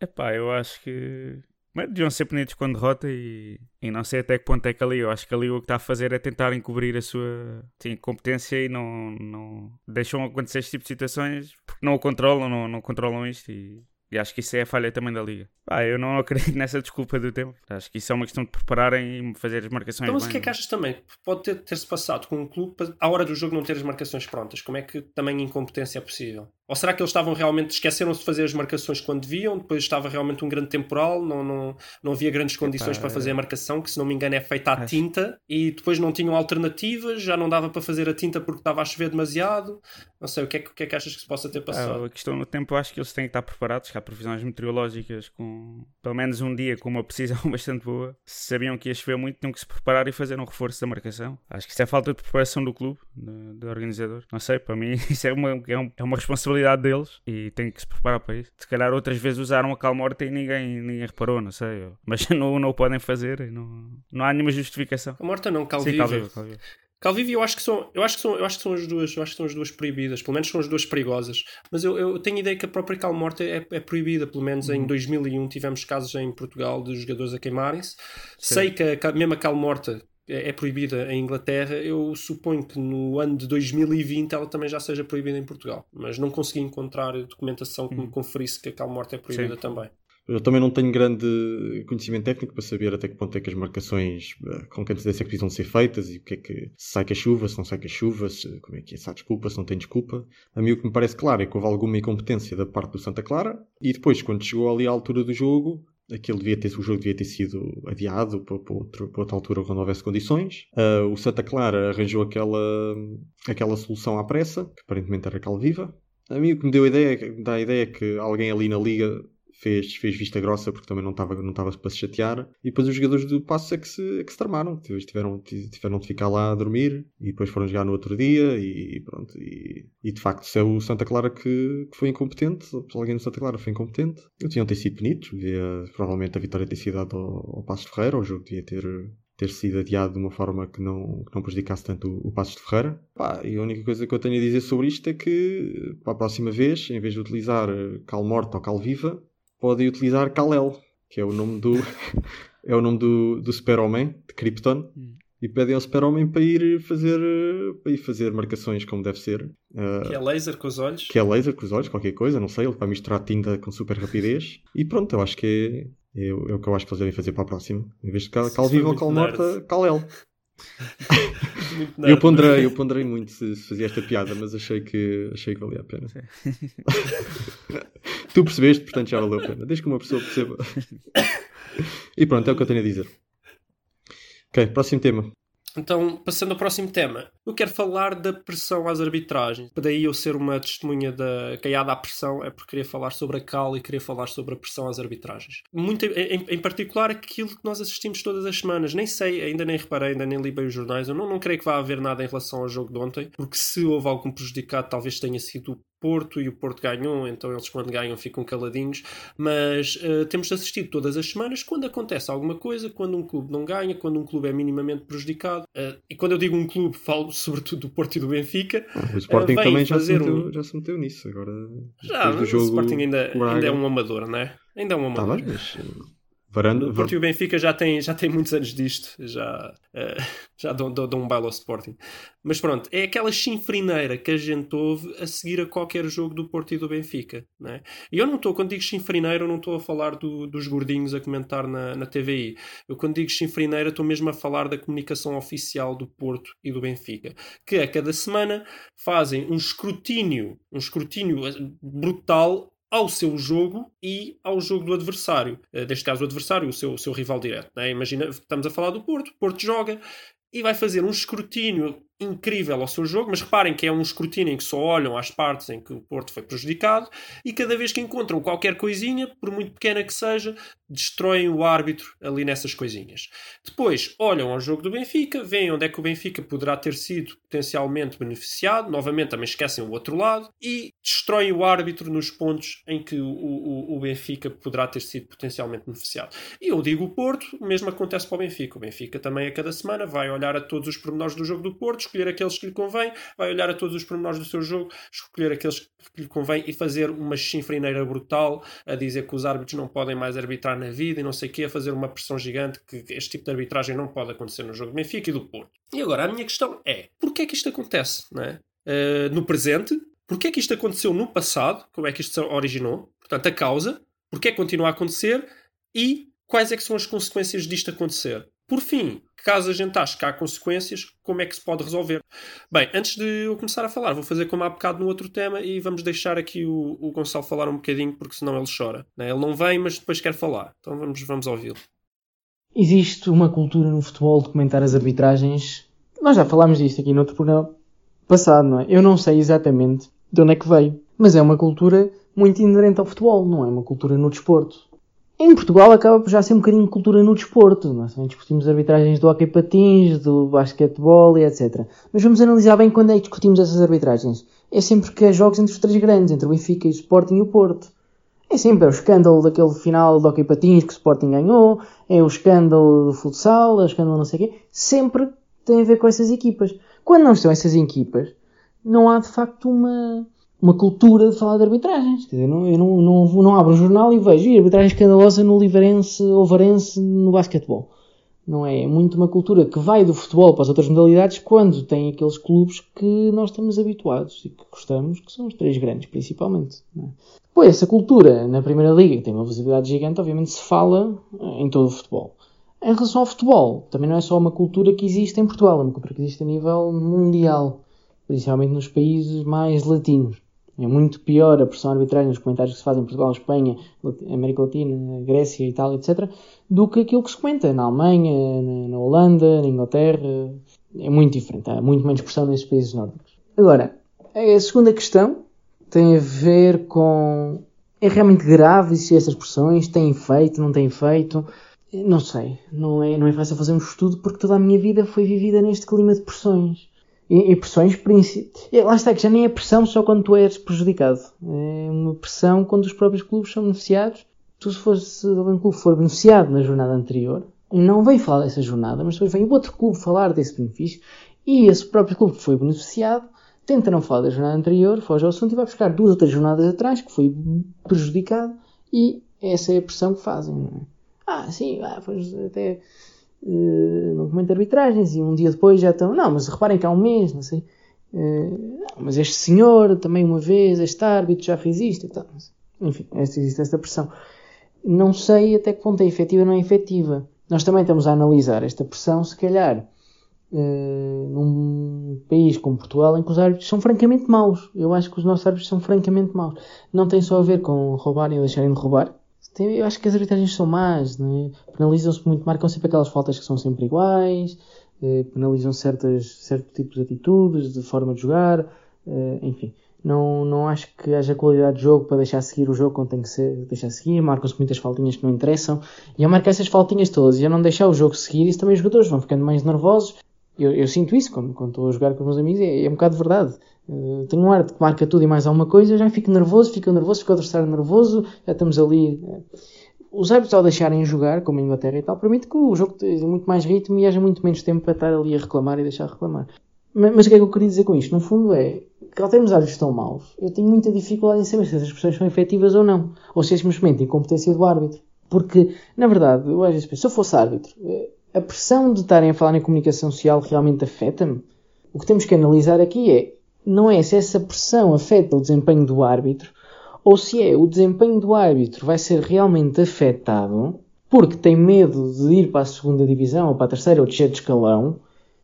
Epá, eu acho que. Mas deviam ser punidos com derrota e, e não sei até que ponto é que ali. Eu acho que ali o que está a fazer é tentar encobrir a sua sim, competência e não, não deixam acontecer este tipo de situações porque não o controlam, não, não controlam isto e, e acho que isso é a falha também da Liga. Pá, eu não acredito nessa desculpa do tempo. Acho que isso é uma questão de prepararem e fazer as marcações Então, mas o que é que achas também? Pode ter- ter-se passado com um clube à hora do jogo não ter as marcações prontas. Como é que também incompetência é possível? Ou será que eles estavam realmente, esqueceram-se de fazer as marcações quando deviam, depois estava realmente um grande temporal, não, não, não havia grandes condições para fazer a marcação, que se não me engano é feita à Acho- tinta, e depois não tinham alternativas, já não dava para fazer a tinta porque estava a chover demasiado. Não sei, o que é que, o que, é que achas que se possa ter passado? Ah, a questão no tempo, acho que eles têm que estar preparados, previsões meteorológicas com pelo menos um dia com uma precisão bastante boa. Se sabiam que ia chover muito, tinham que se preparar e fazer um reforço da marcação. Acho que isso é falta de preparação do clube, do, do organizador. Não sei, para mim isso é uma, é, um- é uma responsabilidade deles e têm que se preparar para isso. Se calhar outras vezes usaram a calmorta e ninguém, ninguém reparou, não sei. Mas não, não o podem fazer e não, não há nenhuma justificação. A morta não, Sim, Calviva. Calviva, Calviva eu acho que são, eu acho que são, eu acho que são as duas, eu acho que são as duas proibidas, pelo menos são as duas perigosas. Mas eu, eu tenho ideia que a própria calmorta é, é proibida, pelo menos em 2001 tivemos casos em Portugal de jogadores a queimarem-se. Sei que a, mesmo a calmorta é, é proibida em Inglaterra, eu suponho que no ano de 2020 ela também já seja proibida em Portugal, mas não consegui encontrar documentação que me conferisse que a calmorta é proibida Sim. também. Eu também não tenho grande conhecimento técnico para saber até que ponto é que as marcações eh, com que antecedência é que precisam ser feitas e o que é que se sai com a chuva, se não sai com a chuva, se, como é que é, se há desculpa, se não tem desculpa. A mim o que me parece claro é que houve alguma incompetência da parte do Santa Clara e depois, quando chegou ali à altura do jogo, aquilo devia ter, o jogo devia ter sido adiado para, para, outro- para outra altura quando houvesse condições. Ah, o Santa Clara arranjou aquela, aquela solução à pressa, que aparentemente era calviva. A mim o que me deu a ideia, dá a ideia é que alguém ali na liga fez, fez vista grossa porque também não estava não estava para se chatear. E depois os jogadores do Passo é que se, é que se tramaram. Tiveram, tiveram de ficar lá a dormir e depois foram jogar no outro dia e pronto. E, e de facto, se é o Santa Clara que, que foi incompetente, se alguém do Santa Clara foi incompetente, eles tinham ter sido punidos. Provavelmente a vitória ter sido dada ao, ao Passo Ferreira, o jogo devia ter, ter sido adiado de uma forma que não, que não prejudicasse tanto o, o de Ferreira. Pá, e a única coisa que eu tenho a dizer sobre isto é que, para a próxima vez, em vez de utilizar Cal Morta ou Cal Viva, podem utilizar Kal-El, que é o nome do, é o nome do, do Super-Homem, de Krypton. E pedem ao Super-Homem para ir fazer para ir fazer marcações como deve ser. Uh, Que é laser com os olhos. que é laser com os olhos, qualquer coisa, não sei, ele vai misturar tinta com super rapidez. E pronto, eu acho que é, é, o é o que eu acho que eles devem fazer para a próxima. Em vez de cal, cal viva ou cal morta, cal el. Muito Eu ponderei, eu ponderei muito se, se fazia esta piada, mas achei que, achei que valia a pena. tu percebeste, portanto já valeu a pena. Desde que uma pessoa perceba. e pronto, é o que eu tenho a dizer. Ok, próximo tema. Então, passando ao próximo tema, eu quero falar da pressão às arbitragens. Daí eu ser uma testemunha da caiada à pressão é porque queria falar sobre a cal e queria falar sobre a pressão às arbitragens. Muito, em, em particular aquilo que nós assistimos todas as semanas. Nem sei, ainda nem reparei, ainda nem li bem os jornais. Eu não, não creio que vá haver nada em relação ao jogo de ontem, porque se houve algum prejudicado, talvez tenha sido Porto e o Porto ganhou, então eles quando ganham ficam caladinhos. Mas eh, temos assistido todas as semanas quando acontece alguma coisa, quando um clube não ganha, quando um clube é minimamente prejudicado. Eh, e quando eu digo um clube, falo sobretudo do Porto e do Benfica. O Sporting vem também já se, meteu, um- já se meteu nisso. Agora, Já, do jogo o Sporting ainda, ainda é um amador, não é? Ainda é um Tá amador. bem, mas uh, Porto e o Benfica já têm, já têm muitos anos disto, já, eh, já dão, dão, dão um baile ao Sporting. Mas pronto, é aquela chinfrineira que a gente ouve a seguir a qualquer jogo do Porto e do Benfica. Né? E eu não estou, quando digo chinfrineira, eu não estou a falar do- dos gordinhos a comentar na, na TVI. Eu quando digo chinfrineira estou mesmo a falar da comunicação oficial do Porto e do Benfica, que a cada semana fazem um escrutínio, um escrutínio brutal ao seu jogo e ao jogo do adversário. Eh, Neste caso, o adversário, o seu, o seu rival direto. né? Imagina, estamos a falar do Porto, o Porto joga e vai fazer um escrutínio incrível ao seu jogo, mas reparem que é um escrutínio em que só olham às partes em que o Porto foi prejudicado e cada vez que encontram qualquer coisinha, por muito pequena que seja, destroem o árbitro ali nessas coisinhas. Depois olham ao jogo do Benfica, veem onde é que o Benfica poderá ter sido potencialmente beneficiado, novamente também esquecem o outro lado e destroem o árbitro nos pontos em que o, o, o Benfica poderá ter sido potencialmente beneficiado. E eu digo o Porto, o mesmo acontece para o Benfica. O Benfica também a cada semana vai olhar a todos os pormenores do jogo do Porto, escolher aqueles que lhe convém, vai olhar a todos os pormenores do seu jogo, escolher aqueles que lhe convém e fazer uma chinfrineira brutal a dizer que os árbitros não podem mais arbitrar na vida e não sei o quê, a fazer uma pressão gigante que este tipo de arbitragem não pode acontecer no jogo do Benfica e do Porto. E agora a minha questão é, porquê é que isto acontece? Não é? Eh, no presente, porquê é que isto aconteceu no passado, como é que isto se originou, portanto a causa, porquê é que continua a acontecer e quais é que são as consequências disto acontecer. Por fim, caso a gente ache que há consequências, como é que se pode resolver? Bem, antes de eu começar a falar, vou fazer como há bocado no outro tema e vamos deixar aqui o, o Gonçalo falar um bocadinho, porque senão ele chora. né? Ele não vem, mas depois quer falar. Então vamos, vamos ouvi-lo. Existe uma cultura no futebol de comentar as arbitragens. Nós já falámos disto aqui no outro programa passado, não é? Eu não sei exatamente de onde é que veio, mas é uma cultura muito inerente ao futebol, não é uma cultura no desporto. Em Portugal acaba por já ser um bocadinho de cultura no desporto. Nós também discutimos arbitragens do hockey patins, do basquetebol e etc. Mas vamos analisar bem quando é que discutimos essas arbitragens. É sempre que há jogos entre os três grandes, entre o Benfica, o Sporting e o Porto. É sempre é o escândalo daquele final do hockey patins que o Sporting ganhou, é o escândalo do futsal, é o escândalo não sei o quê. Sempre tem a ver com essas equipas. Quando não estão essas equipas, não há de facto uma, uma cultura de falar de arbitragens. Quer dizer, não, eu não, não, não abro o jornal e vejo "Ih, arbitragem escandalosa no Livarense ou Varense no basquetebol. Não é? É muito uma cultura que vai do futebol para as outras modalidades quando tem aqueles clubes que nós estamos habituados e que gostamos, que são os três grandes, principalmente. é? Essa cultura na Primeira Liga, que tem uma visibilidade gigante, obviamente se fala eh, em todo o futebol. Em relação ao futebol, também não é só uma cultura que existe em Portugal, é uma cultura que existe a nível mundial, principalmente nos países mais latinos. É muito pior a pressão arbitrária nos comentários que se fazem em Portugal, Espanha, América Latina, Grécia, Itália, etc., do que aquilo que se comenta na Alemanha, na Holanda, na Inglaterra. É muito diferente, há muito menos pressão nesses países nórdicos. Agora, a segunda questão tem a ver com. É realmente grave se essas pressões têm efeito, não têm efeito? Não sei. Não é, não é fácil fazer um estudo porque toda a minha vida foi vivida neste clima de pressões. E, pressões, princi- e lá está, que já nem é pressão só quando tu és prejudicado. É uma pressão quando os próprios clubes são beneficiados. Tu, se fores, se algum clube for beneficiado na jornada anterior, não vem falar dessa jornada, mas depois vem o outro clube falar desse benefício e esse próprio clube que foi beneficiado tenta não falar da jornada anterior, foge ao assunto e vai buscar duas ou três jornadas atrás que foi prejudicado e essa é a pressão que fazem. Não é? Ah, sim, ah, pois até no momento de arbitragens e um dia depois já estão. Não, mas reparem que há um mês, não sei. Uh, mas este senhor também uma vez, este árbitro já fez isto e tal. Enfim, existe esta pressão. Não sei até que ponto é efetiva ou não é efetiva. Nós também estamos a analisar esta pressão, se calhar, uh, num país como Portugal, em que os árbitros são francamente maus. Eu acho que os nossos árbitros são francamente maus. Não tem só a ver com roubarem ou deixarem de roubar. Tem, eu acho que as arbitragens são más, é? penalizam-se muito, marcam sempre aquelas faltas que são sempre iguais, uh, penalizam certas, certos tipos de atitudes, de forma de jogar, uh, enfim. Não, não acho que haja qualidade de jogo para deixar seguir o jogo quando tem que ser, deixar seguir. Marcam-se muitas faltinhas que não interessam. E a marcar essas faltinhas todas e a não deixar o jogo seguir, isso também os jogadores vão ficando mais nervosos. Eu, eu sinto isso quando, quando estou a jogar com os meus amigos, é, é um bocado verdade. Uh, tenho um arte que marca tudo e mais alguma coisa, eu já fico nervoso, fico nervoso, fico adversário nervoso, já estamos ali. Uh, os árbitros, ao deixarem jogar, como a Inglaterra e tal, permite que o jogo tenha muito mais ritmo e haja muito menos tempo para estar ali a reclamar e deixar reclamar. Mas, mas o que é que eu queria dizer com isto? No fundo é que ao termos árbitros tão maus, eu tenho muita dificuldade em saber se essas expressões são efetivas ou não. Ou se é simplesmente incompetência do árbitro. Porque, na verdade, eu às vezes penso, se eu fosse árbitro, eh, a pressão de estarem a falar em comunicação social realmente afeta-me? O que temos que analisar aqui é, não é se essa pressão afeta o desempenho do árbitro, ou se é o desempenho do árbitro vai ser realmente afetado porque tem medo de ir para a segunda divisão ou para a terceira ou descer de escalão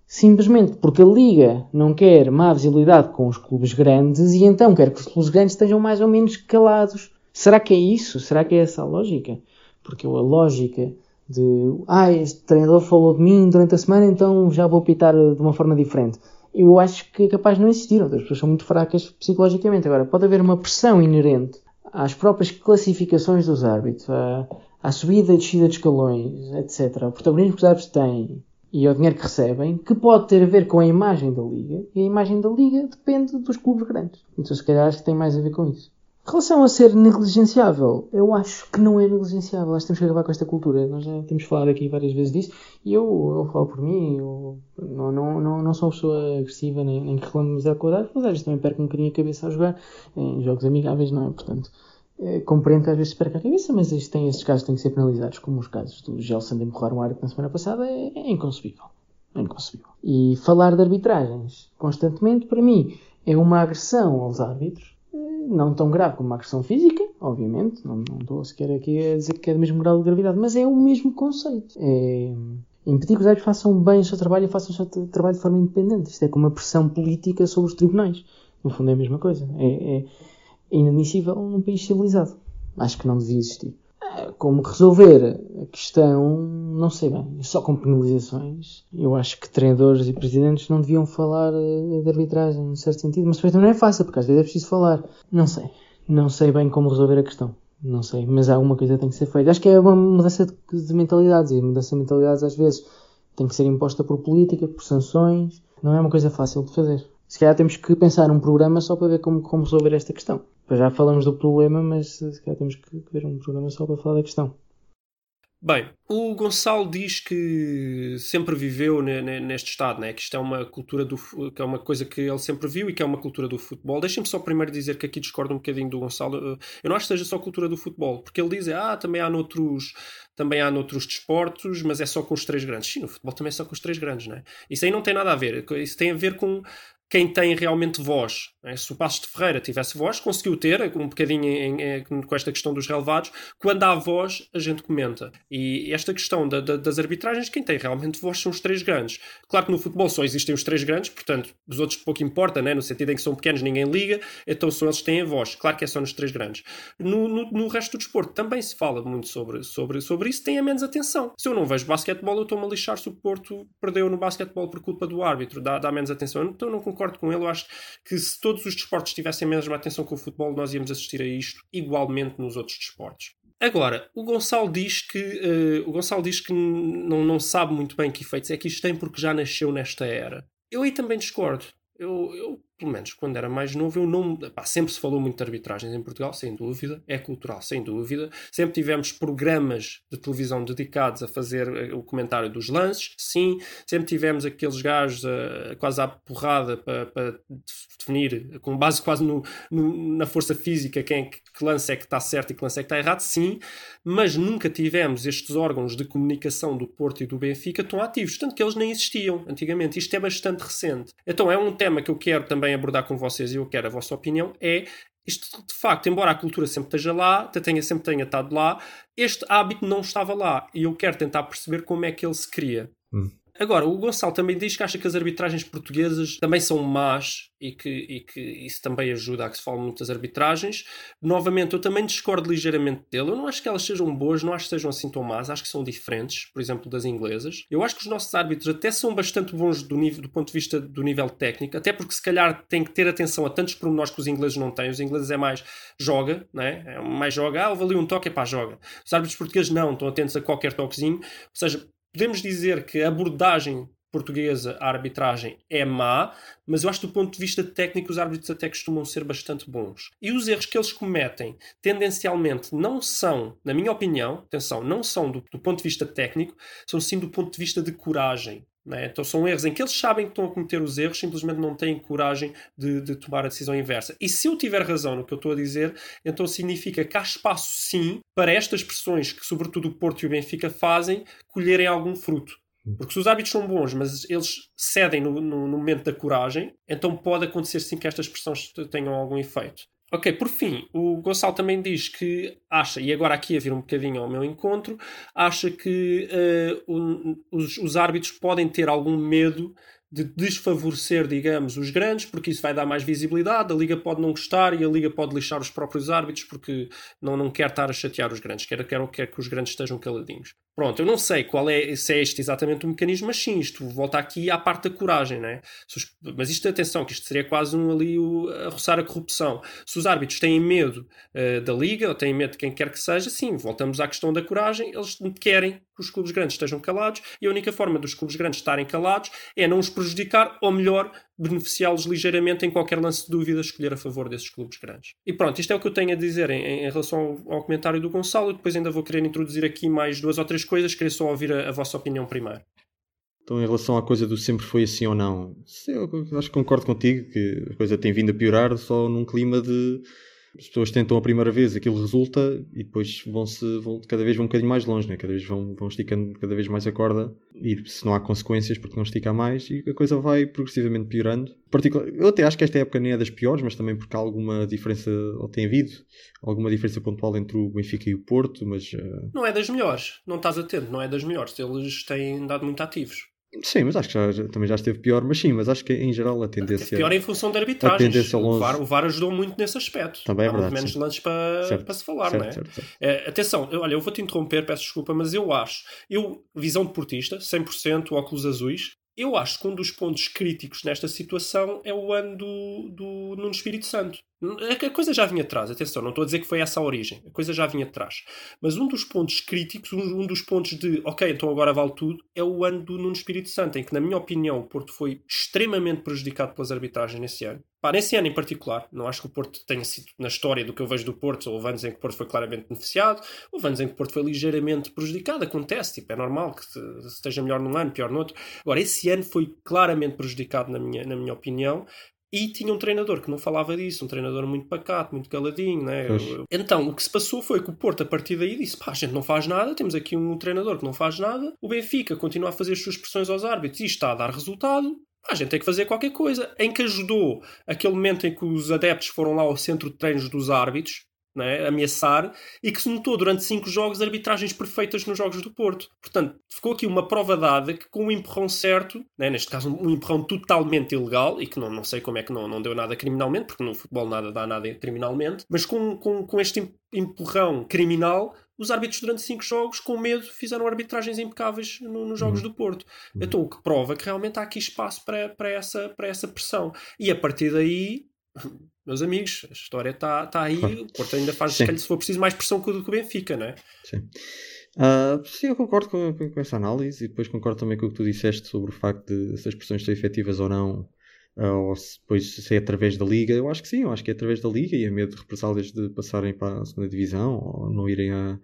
simplesmente porque a Liga não quer má visibilidade com os clubes grandes e então quer que os clubes grandes estejam mais ou menos calados. Será que é isso? Será que é essa a lógica? Porque a lógica de ah, este treinador falou de mim durante a semana, então já vou pitar de uma forma diferente. Eu acho que é capaz de não existir, as pessoas são muito fracas psicologicamente. Agora, pode haver uma pressão inerente às próprias classificações dos árbitros, à, à subida e descida de escalões, etc. O protagonismo que os árbitros têm e ao dinheiro que recebem, que pode ter a ver com a imagem da Liga, e a imagem da Liga depende dos clubes grandes. Então, se calhar, acho que tem mais a ver com isso. Em relação a ser negligenciável, eu acho que não é negligenciável. Acho que temos que acabar com esta cultura. Nós já temos falado aqui várias vezes disso, e eu, eu falo por mim, eu não, não, não, não sou uma pessoa agressiva nem, nem que reclamo demasiado com a idade, mas às vezes também perco um bocadinho a cabeça a jogar em jogos amigáveis, não é? Portanto, é, compreendo que às vezes perca a cabeça, mas isto tem, estes casos têm que ser penalizados, como os casos do Gelson de empurrar um árbitro na semana passada, é, é inconcebível. É inconcebível. E falar de arbitragens constantemente, para mim, é uma agressão aos árbitros, não tão grave como uma agressão física, obviamente, não, não estou sequer aqui a dizer que é do mesmo grau de gravidade, mas é o mesmo conceito. É impedir que os árbitros façam bem o seu trabalho e façam o seu trabalho de forma independente. Isto é como uma pressão política sobre os tribunais. No fundo é a mesma coisa. É, é, inadmissível num país civilizado. Acho que não devia existir. Como resolver a questão, não sei bem, só com penalizações. Eu acho que treinadores e presidentes não deviam falar eh, de arbitragem, em certo sentido, mas depois também não é fácil, porque às vezes é preciso falar. Não sei. Não sei bem como resolver a questão. Não sei, mas alguma coisa tem que ser feita. Acho que é uma mudança de mentalidades, e mudança de mentalidades às vezes tem que ser imposta por política, por sanções. Não é uma coisa fácil de fazer. Se calhar temos que pensar num programa só para ver como, como resolver esta questão já falamos do problema, mas se calhar temos que ver um programa só para falar da questão. Bem, o Gonçalo diz que sempre viveu neste estado, né? que isto é uma cultura do que é uma coisa que ele sempre viu e que é uma cultura do futebol. Deixem-me só primeiro dizer que aqui discordo um bocadinho do Gonçalo. Eu não acho que seja só cultura do futebol, porque ele diz, ah, também há noutros, também há noutros desportos, mas é só com os três grandes. Sim, no futebol também é só com os três grandes, né? Isso aí não tem nada a ver. Isso tem a ver com quem tem realmente voz. Né? Se o Passos de Ferreira tivesse voz, conseguiu ter, um bocadinho em, em, com esta questão dos relevados, quando há voz, a gente comenta. E esta questão da, da, das arbitragens, quem tem realmente voz são os três grandes. Claro que no futebol só existem os três grandes, portanto, os outros pouco importa, né? no sentido em que são pequenos, ninguém liga, então são eles que têm a voz. Claro que é só nos três grandes. No, no, no resto do desporto também se fala muito sobre, sobre, sobre isso, tem a menos atenção. Se eu não vejo basquetebol, eu estou-me a lixar se o Porto perdeu no basquetebol por culpa do árbitro, dá, dá menos atenção. Então não concordo concordo com ele. Eu acho que se todos os desportos tivessem a mesma atenção com o futebol, nós íamos assistir a isto igualmente nos outros desportos. Agora, o Gonçalo diz que, uh, o Gonçalo diz que não, não sabe muito bem que efeitos é que isto tem porque já nasceu nesta era. Eu aí também discordo. Eu, eu pelo menos quando era mais novo, eu não. Pá, sempre se falou muito de arbitragens em Portugal, sem dúvida. É cultural, sem dúvida. Sempre tivemos programas de televisão dedicados a fazer eh, o comentário dos lances, sim. Sempre tivemos aqueles gajos uh, quase à porrada para, definir, com base quase no, no, na força física, quem é que lance é que está certo e que lance é que está errado, sim. Mas nunca tivemos estes órgãos de comunicação do Porto e do Benfica tão ativos, tanto que eles nem existiam antigamente. Isto é bastante recente. Então é um tema que eu quero também abordar com vocês e eu quero a vossa opinião, é isto de facto, embora a cultura sempre esteja lá, tenha, sempre tenha estado lá, este hábito não estava lá e eu quero tentar perceber como é que ele se cria. Hum. Agora, o Gonçalo também diz que acha que as arbitragens portuguesas também são más e que, e que isso também ajuda a que se fale muitas arbitragens. Novamente, eu também discordo ligeiramente dele. Eu não acho que elas sejam boas, não acho que sejam assim tão más, acho que são diferentes, por exemplo, das inglesas. Eu acho que os nossos árbitros até são bastante bons do, nível, do ponto de vista do nível técnico, até porque se calhar tem que ter atenção a tantos pormenores que os ingleses não têm. Os ingleses é mais joga, né? é mais joga, ah, houve ali um toque, é para joga. Os árbitros portugueses não, estão atentos a qualquer toquezinho. Ou seja, podemos dizer que a abordagem portuguesa à arbitragem é má, mas eu acho que do ponto de vista técnico os árbitros até costumam ser bastante bons. E os erros que eles cometem tendencialmente não são, na minha opinião, atenção, não são do, do ponto de vista técnico, são sim do ponto de vista de coragem. É? Então são erros em que eles sabem que estão a cometer os erros, simplesmente não têm coragem de, de, tomar a decisão inversa. E se eu tiver razão no que eu estou a dizer, então significa que há espaço sim para estas pressões que, sobretudo, o Porto e o Benfica fazem colherem algum fruto. Porque se os hábitos são bons, mas eles cedem no, no, no momento da coragem, então pode acontecer sim que estas pressões tenham algum efeito. Ok, por fim, o Gonçalo também diz que acha, e agora aqui a vir um bocadinho ao meu encontro, acha que uh, um, os, os árbitros podem ter algum medo de desfavorecer, digamos, os grandes, porque isso vai dar mais visibilidade, a Liga pode não gostar e a Liga pode lixar os próprios árbitros porque não, não quer estar a chatear os grandes, quer, quer, quer que os grandes estejam caladinhos. Pronto, eu não sei qual é, se é este exatamente o mecanismo, mas sim, isto volta aqui à parte da coragem, né? Mas isto, atenção, que isto seria quase um ali o, a roçar a corrupção. Se os árbitros têm medo uh, da liga, ou têm medo de quem quer que seja, sim, voltamos à questão da coragem, eles querem que os clubes grandes estejam calados e a única forma dos clubes grandes estarem calados é não os prejudicar, ou melhor, beneficiá-los ligeiramente em qualquer lance de dúvida, escolher a favor desses clubes grandes. E pronto, isto é o que eu tenho a dizer em, em relação ao, ao, comentário do Gonçalo. Depois ainda vou querer introduzir aqui mais duas ou três coisas. Queria só ouvir a, a vossa opinião primeiro. Então, em relação à coisa do sempre foi assim ou não, eu acho que concordo contigo que a coisa tem vindo a piorar só num clima de as pessoas tentam a primeira vez, aquilo resulta e depois vão-se, vão, cada vez vão um bocadinho mais longe, né? cada vez vão, vão esticando cada vez mais a corda e se não há consequências porque não estica mais e a coisa vai progressivamente piorando. Particular, eu até acho que esta época nem é das piores, mas também porque há alguma diferença, ou tem havido alguma diferença pontual entre o Benfica e o Porto, mas... Uh... Não é das melhores, não estás atento, não é das melhores, eles têm dado muito ativos. Sim, mas acho que já, já, também já esteve pior, mas sim, mas acho que em geral a tendência. Pior em função da arbitragem. O VAR, o VAR ajudou muito nesse aspecto. Também é Há verdade. menos lances para, para se falar, certo, não é? Certo, é? Atenção, eu, olha, eu vou-te interromper, peço desculpa, mas eu acho, eu, visão de portista, 100% óculos azuis, eu acho que um dos pontos críticos nesta situação é o ano do, do Nuno Espírito Santo. A coisa já vinha atrás, atenção, não estou a dizer que foi essa a origem, a coisa já vinha atrás. Mas um dos pontos críticos, um, dos pontos de, ok, então agora vale tudo, é o ano do Nuno Espírito Santo, em que, na minha opinião, o Porto foi extremamente prejudicado pelas arbitragens nesse ano. Pá, nesse ano em particular, não acho que o Porto tenha sido, na história do que eu vejo do Porto, houve anos em que o Porto foi claramente beneficiado, houve anos em que o Porto foi ligeiramente prejudicado, acontece, tipo, é normal que esteja melhor num ano, pior no outro. Agora, esse ano foi claramente prejudicado, na minha, na minha opinião, e tinha um treinador que não falava disso, um treinador muito pacato, muito caladinho, né? Então, o que se passou foi que o Porto, a partir daí, disse: pá, a gente não faz nada, temos aqui um treinador que não faz nada. O Benfica continua a fazer as suas pressões aos árbitros e está a dar resultado. a gente tem que fazer qualquer coisa. Em que ajudou aquele momento em que os adeptos foram lá ao centro de treinos dos árbitros, né, ameaçar e que se notou durante cinco jogos arbitragens perfeitas nos jogos do Porto. Portanto, ficou aqui uma prova dada que com um empurrão certo, né, neste caso um empurrão totalmente ilegal e que não, não sei como é que não, não deu nada criminalmente, porque no futebol nada dá nada criminalmente, mas com, com, com este empurrão criminal os árbitros durante cinco jogos, com medo, fizeram arbitragens impecáveis no, nos jogos uhum. do Porto. Uhum. Então, o que prova que realmente há aqui espaço para, para, essa, para essa pressão. E a partir daí, meus amigos, a história está tá aí. Claro. O Porto ainda faz, se for preciso, mais pressão que o do Benfica, não é? Sim. Uh, sim, eu concordo com, com, essa análise e depois concordo também com o que tu disseste sobre o facto de essas pressões serem efetivas ou não. uh, ou se, depois se é através da Liga. Eu acho que sim, eu acho que é através da Liga e é medo de represálias de passarem para a segunda divisão ou não irem a.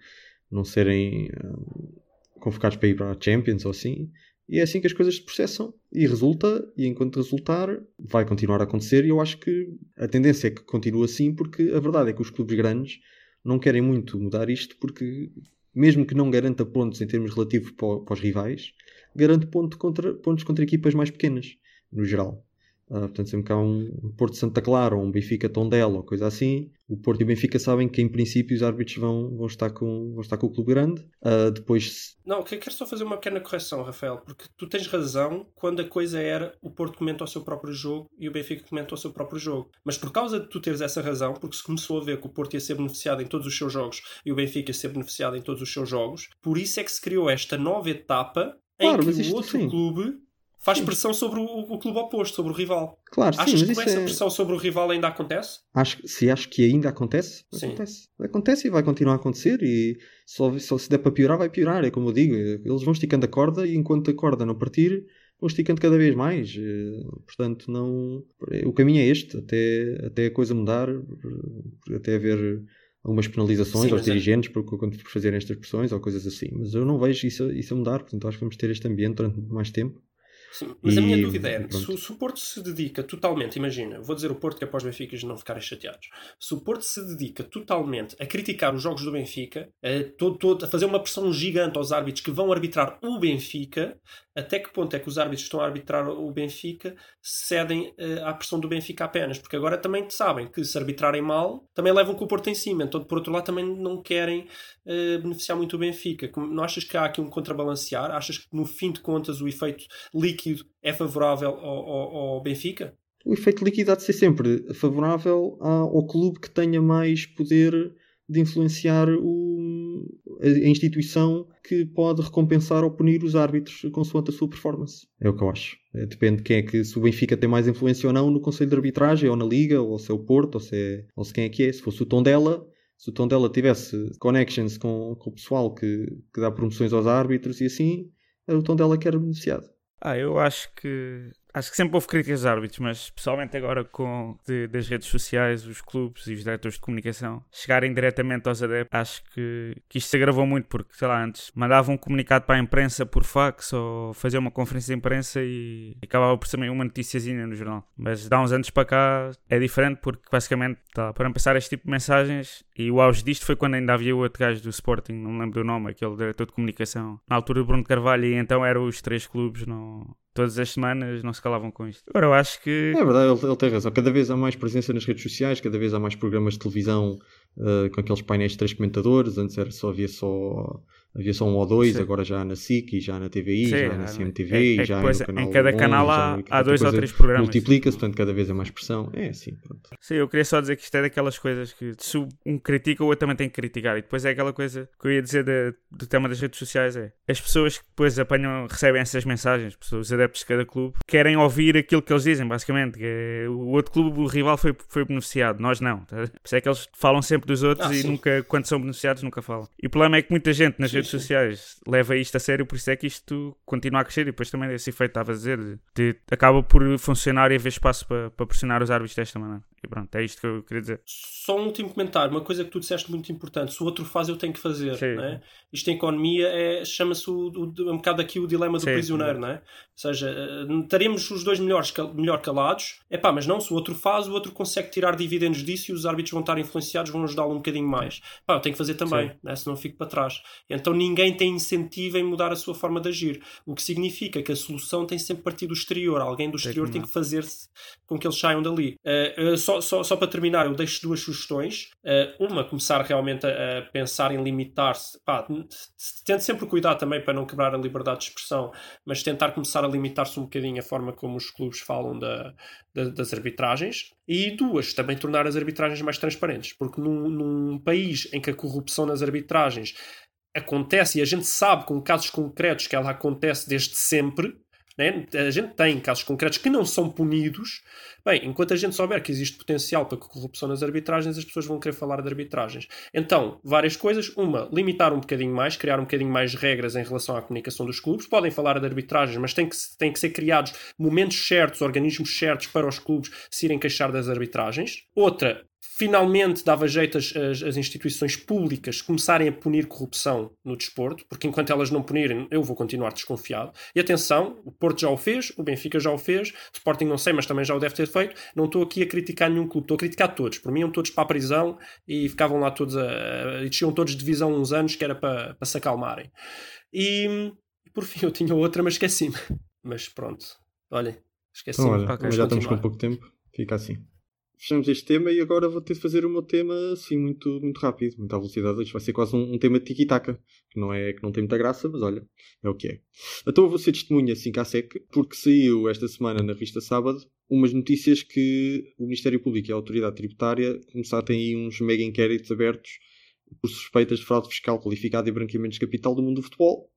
não serem uh, convocados para ir para a Champions ou assim. E é assim que as coisas se processam e resulta, e enquanto resultar, vai continuar a acontecer. E eu acho que a tendência é que continue assim, porque a verdade é que os clubes grandes não querem muito mudar isto, porque mesmo que não garanta pontos em termos relativos para, os rivais, garante ponto contra, pontos contra equipas mais pequenas, no geral. Uh, portanto, sempre que há um Porto Santa Clara ou um Benfica Tondela ou coisa assim, o Porto e o Benfica sabem que em princípio os árbitros vão, vão, estar, com, vão estar com o clube grande. Uh, depois. Não, quero só fazer uma pequena correção, Rafael, porque tu tens razão quando a coisa era o Porto comenta o seu próprio jogo e o Benfica comenta o seu próprio jogo. Mas por causa de tu teres essa razão, porque se começou a ver que o Porto ia ser beneficiado em todos os seus jogos e o Benfica ia ser beneficiado em todos os seus jogos, por isso é que se criou esta nova etapa Claro, em mas que o outro sim. clube faz Sim. pressão sobre o, o clube oposto, sobre o rival. Claro, sim, Achas mas que essa é... pressão sobre o rival ainda acontece? Acho, se acho que ainda acontece, Sim. acontece. Acontece e vai continuar a acontecer e só, só se der para piorar, vai piorar. É como eu digo, eles vão esticando a corda e enquanto a corda não partir, vão esticando cada vez mais. Eh, Portanto, não... o caminho é este, até, até a coisa mudar, eh, até haver algumas penalizações Sim, aos é- dirigentes por, por fazerem estas pressões ou coisas assim. Mas eu não vejo isso, isso a mudar, portanto acho que vamos ter este ambiente durante mais tempo. Sim, mas a E- minha dúvida é: se, o- se o Porto se dedica totalmente, imagina, vou dizer o Porto que é para os Benficas não ficarem chateados. Se o Porto se dedica totalmente a criticar os jogos do Benfica, a, todo, todo- a fazer uma pressão gigante aos árbitros que vão arbitrar o Benfica, até que ponto é que os árbitros que estão a arbitrar o Benfica cedem eh, à pressão do Benfica apenas? Porque agora também sabem que se arbitrarem mal, também levam com o Porto em cima. Então, por outro lado, também não querem eh, beneficiar muito o Benfica. Não achas que há aqui um contrabalancear? Achas que no fim de contas o efeito líquido é favorável ao, ao- ao Benfica? O efeito líquido há de ser sempre favorável ao clube que tenha mais poder de influenciar o- a, instituição que pode recompensar ou punir os árbitros consoante a sua performance. É o que eu acho. É, depende de quem é que, se o Benfica tem mais influência ou não no Conselho de Arbitragem, ou na Liga, ou se é o Porto, ou se, é, ou se quem é que é. Se fosse o Tondela, se o Tondela tivesse connections com, com o pessoal que, que dá promoções aos árbitros e assim, o Tondela que era beneficiado. Ah, eu acho que. Acho que sempre houve críticas aos árbitros, mas especialmente agora com de- das redes sociais, os clubes e os diretores de comunicação chegarem diretamente aos adeptos, acho que, que isto se agravou muito, porque, sei lá, antes mandavam um comunicado para a imprensa por fax ou faziam uma conferência de imprensa e acabava por ser uma noticiazinha no jornal. Mas dá uns anos para cá é diferente, porque basicamente, tá, para passar este tipo de mensagens, e o auge disto foi quando ainda havia o outro gajo do Sporting, não me lembro do nome, aquele diretor de comunicação, na altura do Bruno Carvalho, e então eram os três clubes, não, todas as semanas não se calavam com isto. Agora eu acho que. É verdade, ele, ele tem razão. Cada vez há mais presença nas redes sociais, cada vez há mais programas de televisão uh, com aqueles painéis de três comentadores. Antes era só, havia só, havia só um ou dois, Sim. agora já na SIC e já na TVI, Sim, já na é, CMTV é- é e que já depois no canal em cada 11, canal há- há dois ou três programas. Multiplica-se, portanto cada vez é mais pressão. É assim, pronto. Sim, eu queria só dizer que isto é daquelas coisas que se um critica, o outro também tem que criticar. E depois é aquela coisa que eu ia dizer de- do tema das redes sociais: é as pessoas que depois apanham, recebem essas mensagens, pessoas, os adeptos de cada clube, querem ouvir aquilo que eles dizem, basicamente. Que é, o outro clube, o rival, foi, foi beneficiado, nós não. Tá? Por isso é que eles falam sempre dos outros Ah, e sim. nunca, quando são beneficiados, nunca falam. E o problema é que muita gente nas redes sociais leva isto a sério, por isso é que isto continua a crescer. E depois também esse efeito, estava a dizer, de, de- acaba por funcionar e haver espaço para, para pressionar os árbitros desta maneira. E pronto, é isto que eu queria dizer. Só um último comentário, uma coisa que tu disseste muito importante: se o outro faz, eu tenho que fazer. Sim. Né? Isto em economia é, chama-se um bocado aqui o dilema do Sim, prisioneiro, não é? Ou seja, eh, estaremos os dois melhores, melhor calados, é pá, mas não, se o outro faz, o outro consegue tirar dividendos disso e os árbitros vão estar influenciados, vão ajudá-lo um bocadinho mais. Pá, eu tenho que fazer também, Sim. né? senão fico para trás. Então ninguém tem incentivo em mudar a sua forma de agir, o que significa que a solução tem sempre partido do exterior, alguém do Tem exterior que tem que fazer-se com que eles saiam dali. Eh, eh, só, só, só para terminar, eu deixo duas sugestões. Eh, uma, começar realmente a, a pensar em limitar-se. Tente sempre cuidar também para não quebrar a liberdade de expressão, mas tentar começar a limitar-se um bocadinho a forma como os clubes falam da, da- das arbitragens. E duas, também tornar as arbitragens mais transparentes, porque num, num país em que a corrupção nas arbitragens acontece e a gente sabe com casos concretos que ela acontece desde sempre, Né? A gente tem casos concretos que não são punidos. Bem, enquanto a gente souber que existe potencial para corrupção nas arbitragens, as pessoas vão querer falar de arbitragens. Então, várias coisas. Uma, limitar um bocadinho mais, criar um bocadinho mais regras em relação à comunicação dos clubes. Podem falar de arbitragens, mas tem que, tem que ser criados momentos certos, organismos certos para os clubes se irem queixar das arbitragens. Outra, finalmente dava jeito as, as, as, instituições públicas começarem a punir corrupção no desporto, porque enquanto elas não punirem, eu vou continuar desconfiado. E atenção, o Porto já o fez, o Benfica já o fez, o Sporting não sei, mas também já o deve ter feito. Não estou aqui a criticar nenhum clube, estou a criticar todos. Por mim, iam todos para a prisão e ficavam lá todos a. e desciam todos de divisão uns anos que era para, para se acalmarem. E, por fim, eu tinha outra, mas esqueci-me. Mas pronto, olhem, esqueci-me. Então, olha, já estamos com pouco tempo, fica assim fechamos este tema e agora vou ter de fazer o meu tema assim muito, muito rápido, muito à velocidade. Isto vai ser quase um, um tema de tiki-taka, que não, é, que não tem muita graça, mas olha, é o que é. Então eu vou ser testemunha assim cá sec, porque saiu esta semana na revista Sábado umas notícias que o Ministério Público e a Autoridade Tributária começaram a ter aí uns mega inquéritos abertos por suspeitas de fraude fiscal qualificada e branqueamento de capital do mundo do futebol,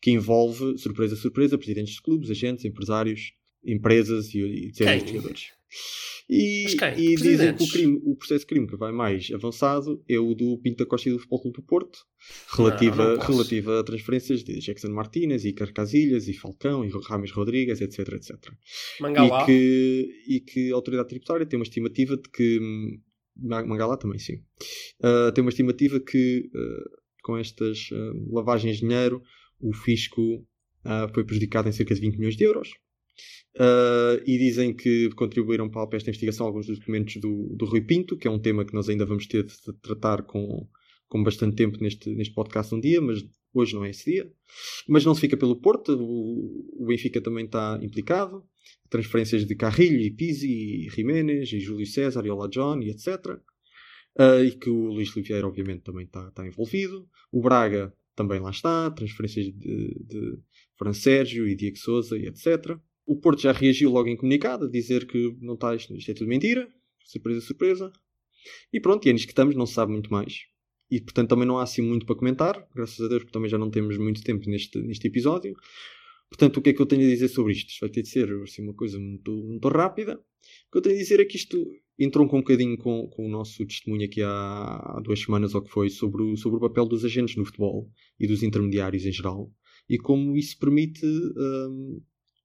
que envolve, surpresa, surpresa, presidentes de clubes, agentes, empresários, empresas e, e jogadores. E, e dizem que o, crime, o processo de crime que vai mais avançado é o do Pinto da Costa e do Futebol Clube do Porto, relativa, não, relativa a transferências de Jackson Martínez e Carcasilhas e Falcão e Rames Rodrigues, etc, etc. Mangalá. E que, e que a autoridade tributária tem uma estimativa de que Mangalá também, sim. Uh, tem uma estimativa que uh, com estas uh, lavagens de dinheiro o fisco foi prejudicado em cerca de 20 milhões de euros. Uh, e dizem que contribuíram para, esta investigação alguns dos documentos do, do Rui Pinto, que é um tema que nós ainda vamos ter de tratar com, com bastante tempo neste, neste podcast um dia, mas hoje não é esse dia. Mas não se fica pelo Porto, o, o Benfica também está implicado. Transferências de Carrilho e Pizzi e Jiménez e Júlio César e Ola John e etc. Uh, ah, e que o Luís Oliveira obviamente também está, está envolvido. O Braga também lá está. Transferências de, de Fran Sérgio e Diego Souza e etc. O Porto já reagiu logo em comunicado, a dizer que não está, isto, isto é tudo mentira. Surpresa, surpresa. E pronto, e é nisto que estamos, não se sabe muito mais. E portanto também não há assim muito para comentar, graças a Deus, porque também já não temos muito tempo neste, neste episódio. Portanto, o que é que eu tenho a dizer sobre isto? Vai ter de ser assim, uma coisa muito, muito rápida. O que eu tenho a dizer é que isto entrou um bocadinho com, com o nosso testemunho aqui há, há duas semanas, ou que foi, sobre o, sobre o papel dos agentes no futebol e dos intermediários em geral. E como isso permite hum,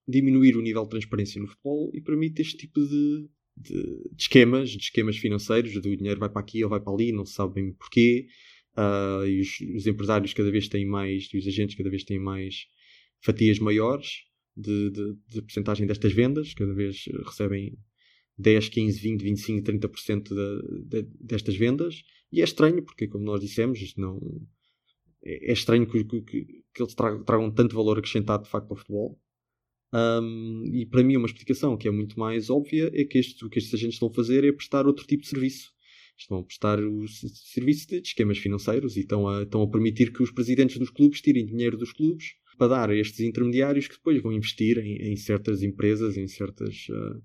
diminuir o nível de transparência no futebol e permite este tipo de, de, de esquemas, de esquemas financeiros, do dinheiro vai para aqui ou vai para ali, não se sabe porquê, uh, e os, os, empresários cada vez têm mais, e os agentes cada vez têm mais fatias maiores de, de, de porcentagem destas vendas, cada vez recebem 10, 15, 20, 25, 30% de, de, destas vendas, e é estranho, porque como nós dissemos, não... É, é estranho que, que, que, que eles tragam, tragam tanto valor acrescentado de facto ao futebol, um, e para mim, uma explicação que é muito mais óbvia é que este, o que estes agentes estão a fazer é prestar outro tipo de serviço. Estão a prestar o serviço de esquemas financeiros e estão a, estão a permitir que os presidentes dos clubes tirem dinheiro dos clubes para dar a estes intermediários que depois vão investir em, em certas empresas, em certas, uh,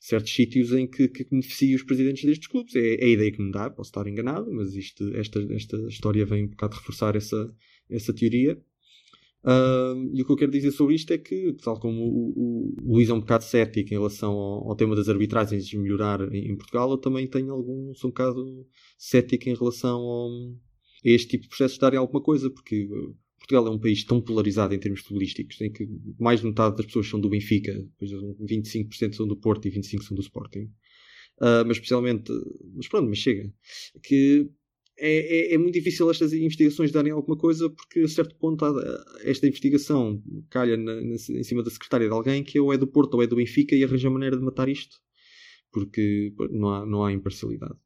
certos sítios em que, que os presidentes destes clubes. É, é, a ideia que me dá, posso estar enganado, mas isto, esta, esta história vem um bocado reforçar essa, essa teoria. Uh, e o que eu quero dizer sobre isto é que, tal como o, o Luís é um bocado cético em relação ao, ao tema das arbitragens de melhorar em, em, Portugal, eu também tenho algum, sou um bocado cético em relação ao, a este tipo de processos darem alguma coisa, porque Portugal é um país tão polarizado em termos futbolísticos, em que mais de metade das pessoas são do Benfica, depois 25% são do Porto e 25% são do Sporting. Uh, mas especialmente, mas pronto, mas chega. Que é, é, é, muito difícil estas investigações darem alguma coisa porque a certo ponto esta investigação calha na, na, em cima da secretária de alguém que ou é do Porto ou é do Benfica e arranja maneira de matar isto porque não há, não há imparcialidade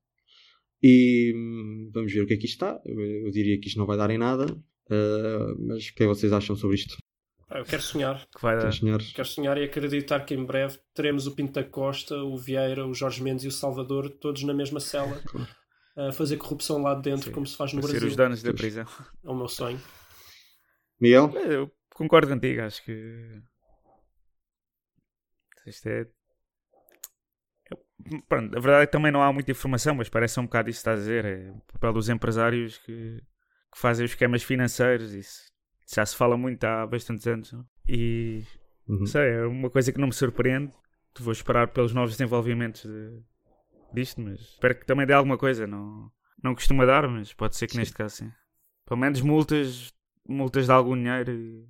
e hum, vamos ver o que é que isto está eu, eu diria que isto não vai dar em nada uh, mas o que é que vocês acham sobre isto? Eu quero sonhar. Que vai dar. Quero sonhar e acreditar que em breve teremos o Pinto da Costa, o Vieira, o Jorge Mendes e o Salvador todos na mesma cela. Claro a fazer corrupção lá dentro, Sim, como se faz no Brasil. Ser os danos da prisão. É o meu sonho. Miguel? Eu concordo contigo, acho que. Isto é. Pronto, a verdade é que também não há muita informação, mas parece um bocado isso que está a dizer. É o papel dos empresários que, que fazem os esquemas financeiros. Isso já se fala muito há bastantes anos. Não? E Uhum. Sei, é uma coisa que não me surpreende. Vou esperar pelos novos desenvolvimentos de- disto, mas espero que também dê alguma coisa. Não, não costuma dar, mas pode ser que neste caso sim. Pelo menos multas, multas de algum dinheiro. e-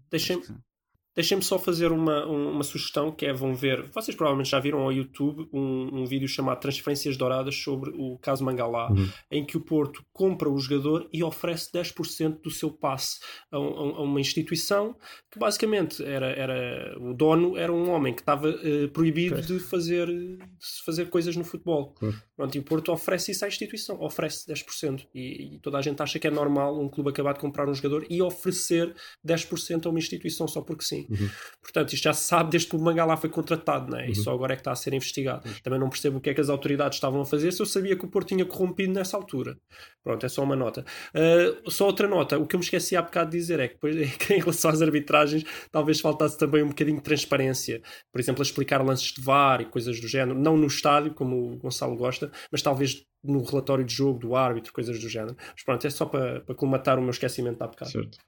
Deixem-me só fazer uma, um- uma sugestão que é, vão ver, vocês provavelmente já viram ao YouTube um, um vídeo chamado Transferências Douradas sobre o caso Mangalá, Uhum. em que o Porto compra o jogador e oferece 10% do seu passe a, um- a uma instituição que basicamente era, era o dono era um homem que estava eh, proibido Pois. de fazer, de fazer coisas no futebol. Claro. Pronto, e o Porto oferece isso à instituição, oferece 10%. E, e toda a gente acha que é normal um clube acabar de comprar um jogador e oferecer 10% a uma instituição só porque sim. Uhum. Portanto, isto já se sabe desde que o Mangalá foi contratado, né? e Uhum. só agora é que está a ser investigado. Também não percebo o que é que as autoridades estavam a fazer se eu sabia que o Porto tinha corrompido nessa altura. Pronto, é só uma nota. Uh, só outra nota, o que eu me esqueci há bocado de dizer é que, depois, é que em relação às arbitragens talvez faltasse também um bocadinho de transparência. Por exemplo, a explicar lances de VAR e coisas do género, não no estádio, como o Gonçalo gosta, mas talvez no relatório de jogo do árbitro, coisas do género. Mas pronto, é só para, para colmatar o meu esquecimento há bocado. Certo.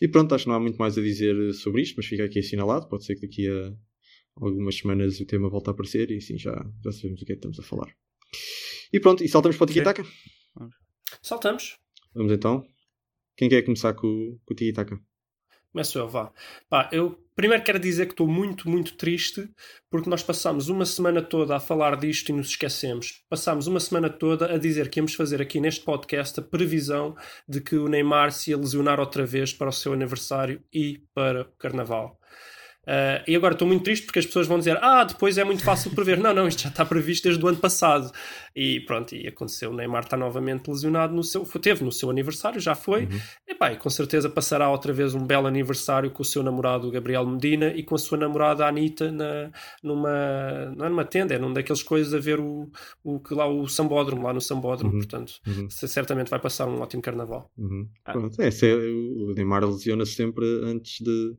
E pronto, acho que não há muito mais a dizer sobre isto, mas fica aqui assinalado. Pode ser que daqui a algumas semanas o tema volte a aparecer e assim já, já sabemos o que é que estamos a falar. E pronto, e saltamos para o Tiki-Taka? Saltamos. Vamos então. Quem quer começar com, o- com o Tiki-Taka? Começo eu, vá. Pá, eu primeiro quero dizer que estou muito, muito triste porque nós passámos uma semana toda a falar disto e nos esquecemos. Passámos uma semana toda a dizer que íamos fazer aqui neste podcast a previsão de que o Neymar se ia lesionar outra vez para o seu aniversário e para o Carnaval. Ah, e agora estou muito triste porque as pessoas vão dizer ah, depois é muito fácil prever. não, não, isto já está previsto desde o ano passado. E pronto, e aconteceu. O Neymar está novamente lesionado no seu... Teve no seu aniversário, já foi. Epá, e com certeza passará outra vez um belo aniversário com o seu namorado Gabriel Medina e com a sua namorada Anitta na, numa, não é numa tenda, é num daqueles coisas a ver o, o, lá, o Sambódromo, lá no Sambódromo, Uhum. portanto, Uhum. certamente vai passar um ótimo carnaval. Uhum. Ah. Pronto, é, é- o Neymar lesiona-se sempre antes, de,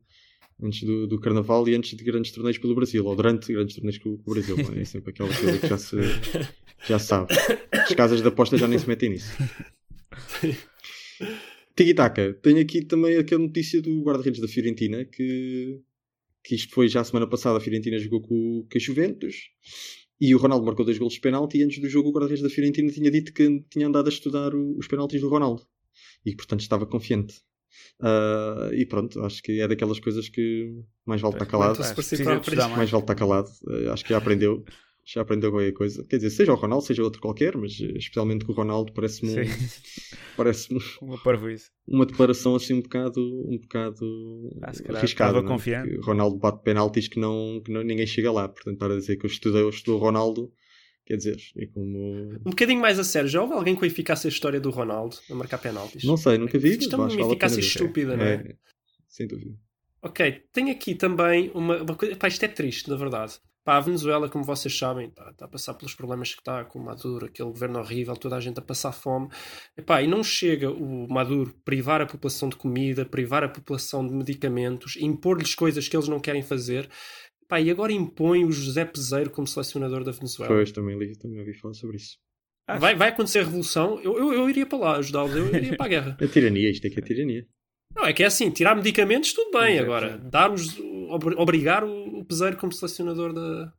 antes do, do Carnaval e antes de grandes torneios pelo Brasil, ou durante grandes torneios com, com o Brasil. é? Sempre aquela coisa que já se, já sabe. As casas de aposta já nem se metem nisso. Tiki-taka, tenho aqui também aquela notícia do guarda-redes da Fiorentina que, que isto foi já a semana passada. A Fiorentina jogou com, com a Juventus e o Ronaldo marcou dois golos de penalti. E antes do jogo, o guarda-redes da Fiorentina tinha dito que tinha andado a estudar o- os penaltis do Ronaldo e que, portanto, estava confiante. Ah, e pronto, acho que é daquelas coisas que mais vale estar calado. Precisa de próprio. estudar Mais mais. vale estar calado. Ah, acho que já aprendeu. Já aprendeu qualquer coisa. Quer dizer, seja o Ronaldo, seja outro qualquer, mas eh, especialmente com o Ronaldo, parece-me um- parece-me uma uma declaração assim um bocado, um bocado Ah, arriscada. é? o Ronaldo bate penaltis que, não, que não, ninguém chega lá. Portanto, estar a dizer que eu estudei, eu estudou o Ronaldo, quer dizer, é como. Um bocadinho mais a sério, já houve alguém com a eficácia a história do Ronaldo a marcar penaltis? Não sei, nunca vi. Isto é uma eficácia estúpida, não é? Sem dúvida. Ok, tenho aqui também uma, uma coisa. Pá, isto é triste, na verdade. Pá, a Venezuela, como vocês sabem, está, está a passar pelos problemas que está com o Maduro, aquele governo horrível, toda a gente a passar fome. Epá, e não chega o Maduro privar a população de comida, privar a população de medicamentos, impor-lhes coisas que eles não querem fazer. Epá, e agora impõe o José Peseiro como selecionador da Venezuela. Pois, também, li, também ouvi falar sobre isso. Vai, vai acontecer a revolução, eu, eu, eu iria para lá ajudá-los, eu iria para a guerra. É tirania, isto é que é tirania. Não, é que é assim, tirar medicamentos, tudo bem. Exato, Agora, exato. dar os, obrigar o, o peseiro como selecionador da.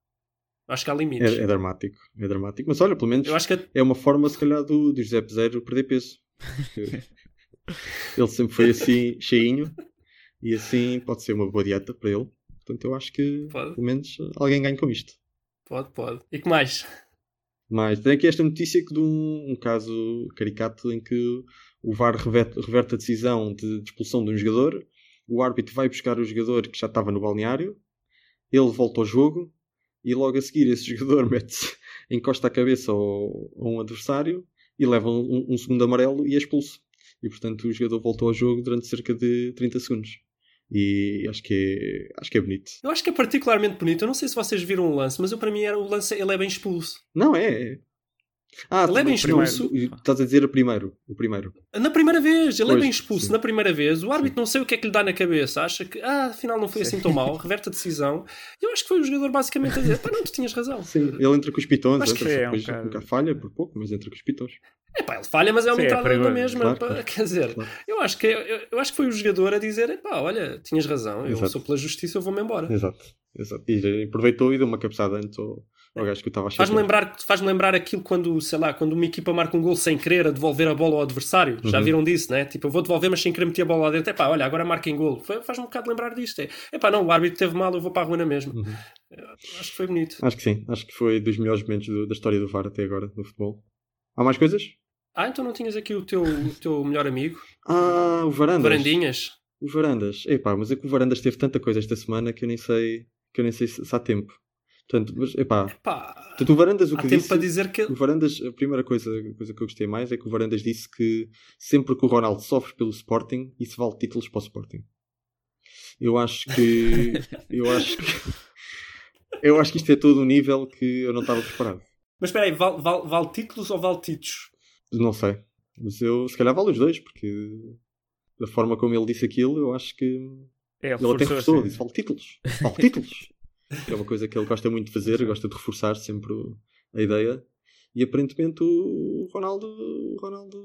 Acho que há limites. É, é dramático. É dramático. Mas olha, pelo menos Eu acho que é uma forma, se calhar, do, do José Peseiro perder peso. Ele sempre foi assim, cheinho. E assim pode ser uma boa dieta para ele. Portanto, eu acho que, Pode. pelo menos, alguém ganha com isto. pode, pode. E que mais? Mas tem aqui esta notícia que de um, um caso caricato em que o VAR reverte, reverte a decisão de, de expulsão de um jogador, o árbitro vai buscar o jogador que já estava no balneário, ele volta ao jogo e logo a seguir esse jogador mete encosta a cabeça ao, a um adversário e leva um, um segundo amarelo e é expulso. E portanto o jogador voltou ao jogo durante cerca de 30 segundos. E acho que é, acho que é bonito. Eu acho que é particularmente bonito. Eu não sei se vocês viram o lance, mas eu para mim era o lance, ele é bem expulso. Não é? É. Ah, Ele é bem primeiro- expulso. Estás a dizer o primeiro. O primeiro. Na primeira vez, ele é Pois, bem expulso. sim. Na primeira vez, o árbitro não sei o que é que lhe dá na cabeça. Acha que, ah, afinal não foi assim tão mal. Reverte a decisão. E eu acho que foi o jogador basicamente a dizer: pá, não, tu tinhas razão. Sim, ele entra com os pitões, Acho entra que é, um depois nunca falha por pouco, mas entra com os pitões. pá, ele falha, mas é uma Sim, é entrada na mesma. Claro, pá, claro. Quer dizer, Claro. eu acho, que, eu, eu acho que foi o jogador a dizer: pá, olha, tinhas razão, eu Exato. sou pela justiça, eu vou-me embora. Exato, exato. E aproveitou e deu uma cabeçada antes ao, ao gajo que eu estava Faz-me lembrar, faz lembrar aquilo quando, sei lá, quando uma equipa marca um gol sem querer a devolver a bola ao adversário. Já Uhum. viram disso, né? Tipo, eu vou devolver, mas sem querer meter a bola lá dentro. É pá, olha, agora marquem gol. Faz-me um bocado lembrar disto. É, pá, não, o árbitro teve mal, eu vou para a rua na mesma. Uhum. Acho que foi bonito. Acho que sim, acho que foi dos melhores momentos do- da história do VAR até agora no futebol. Há mais coisas? Ah, então não tinhas aqui o teu, o teu melhor amigo, Ah, o Varandas. Varandinhas? O Varandas. Epá, mas é que o Varandas teve tanta coisa esta semana que eu nem sei, que eu nem sei se, se há tempo. Portanto, mas, epá, Pá, portanto, o Varandas o que disse... para dizer que. O Varandas, a primeira coisa, coisa que eu gostei mais é que o Varandas disse que sempre que o Ronaldo sofre pelo Sporting, isso vale títulos para o Sporting. Eu acho que. eu acho que. Eu acho que isto é todo um nível que eu não estava preparado. Mas espera aí, vale, vale, vale títulos ou vale títulos? Não sei. Mas eu, se calhar, vale os dois, porque da forma como ele disse aquilo, eu acho que. É, Ele até reforçou, reforçou, sim. disse: vale títulos. Vale títulos. que é uma coisa que ele gosta muito de fazer, gosta de reforçar sempre a ideia. E aparentemente o Ronaldo, o Ronaldo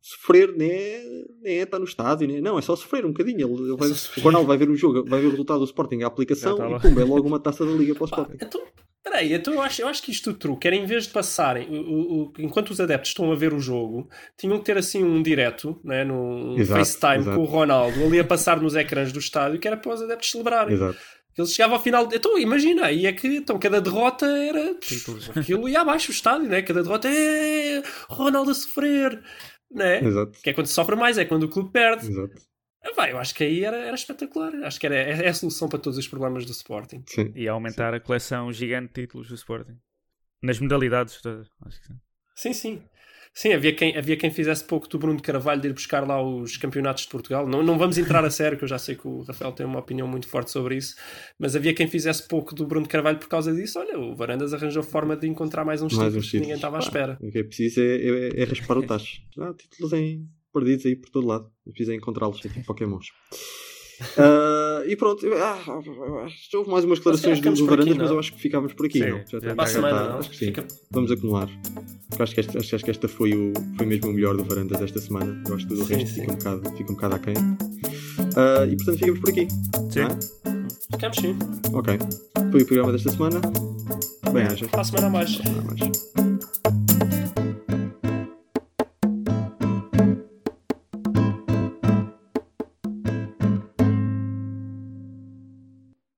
sofrer nem é, nem é estar no estádio, nem, não, é só sofrer um bocadinho. Ele, ele vai- só sofrer. o Ronaldo vai ver o jogo, vai ver o resultado do Sporting, a aplicação, e pumba, é logo uma taça da Liga para o Sporting. então, peraí, então eu acho, eu acho que isto truque era em vez de passarem, o, o- o- enquanto os adeptos estão a ver o jogo, tinham que ter assim um direto, né, num Exato, FaceTime exato. com o Ronaldo ali a passar nos ecrãs do estádio, que era para os adeptos celebrarem. Exato. Ele chegava ao final. Então, imagina, aí é que então, cada derrota era. Títulos. Aquilo ia abaixo o estádio, né? Cada derrota é. Ronaldo a sofrer, né? Exato. Que é quando se sofre mais, é quando o clube perde. Exato. Ah, Vai, eu acho que aí era, era espetacular. Acho que era, é, é a solução para todos os problemas do Sporting. Sim. E aumentar a coleção gigante de títulos do Sporting. Nas modalidades todas. Acho que sim. Sim, sim. Sim, havia quem, havia quem fizesse pouco do Bruno de Carvalho de ir buscar lá os campeonatos de Portugal. Não, não vamos entrar a sério, que eu já sei que o Rafael tem uma opinião muito forte sobre isso, mas havia quem fizesse pouco do Bruno de Carvalho por causa disso. Olha, o Varandas arranjou forma de encontrar mais uns Mais títulos uns que ninguém estava à Pá, espera. O que é preciso é, é- é raspar o tacho. Há títulos em, perdidos aí por todo lado. É preciso encontrá-los, é tipo Pokémons. Ah, e pronto, ah, houve mais umas declarações do, do Varandas, mas eu acho que ficámos por aqui. Sim, não? já Para a já semana, acho que sim. Fica- Vamos acumular. Acho que esta, acho que esta foi, o, foi mesmo o melhor do Varandas esta semana. Eu acho que tudo o Sim, resto sim. fica um bocado, fica um bocado aquém. Ah, e portanto ficamos por aqui. Sim. é? Ficamos sim. Ok. Foi o programa desta semana. Bem, haja. Para a semana a mais. Nada mais.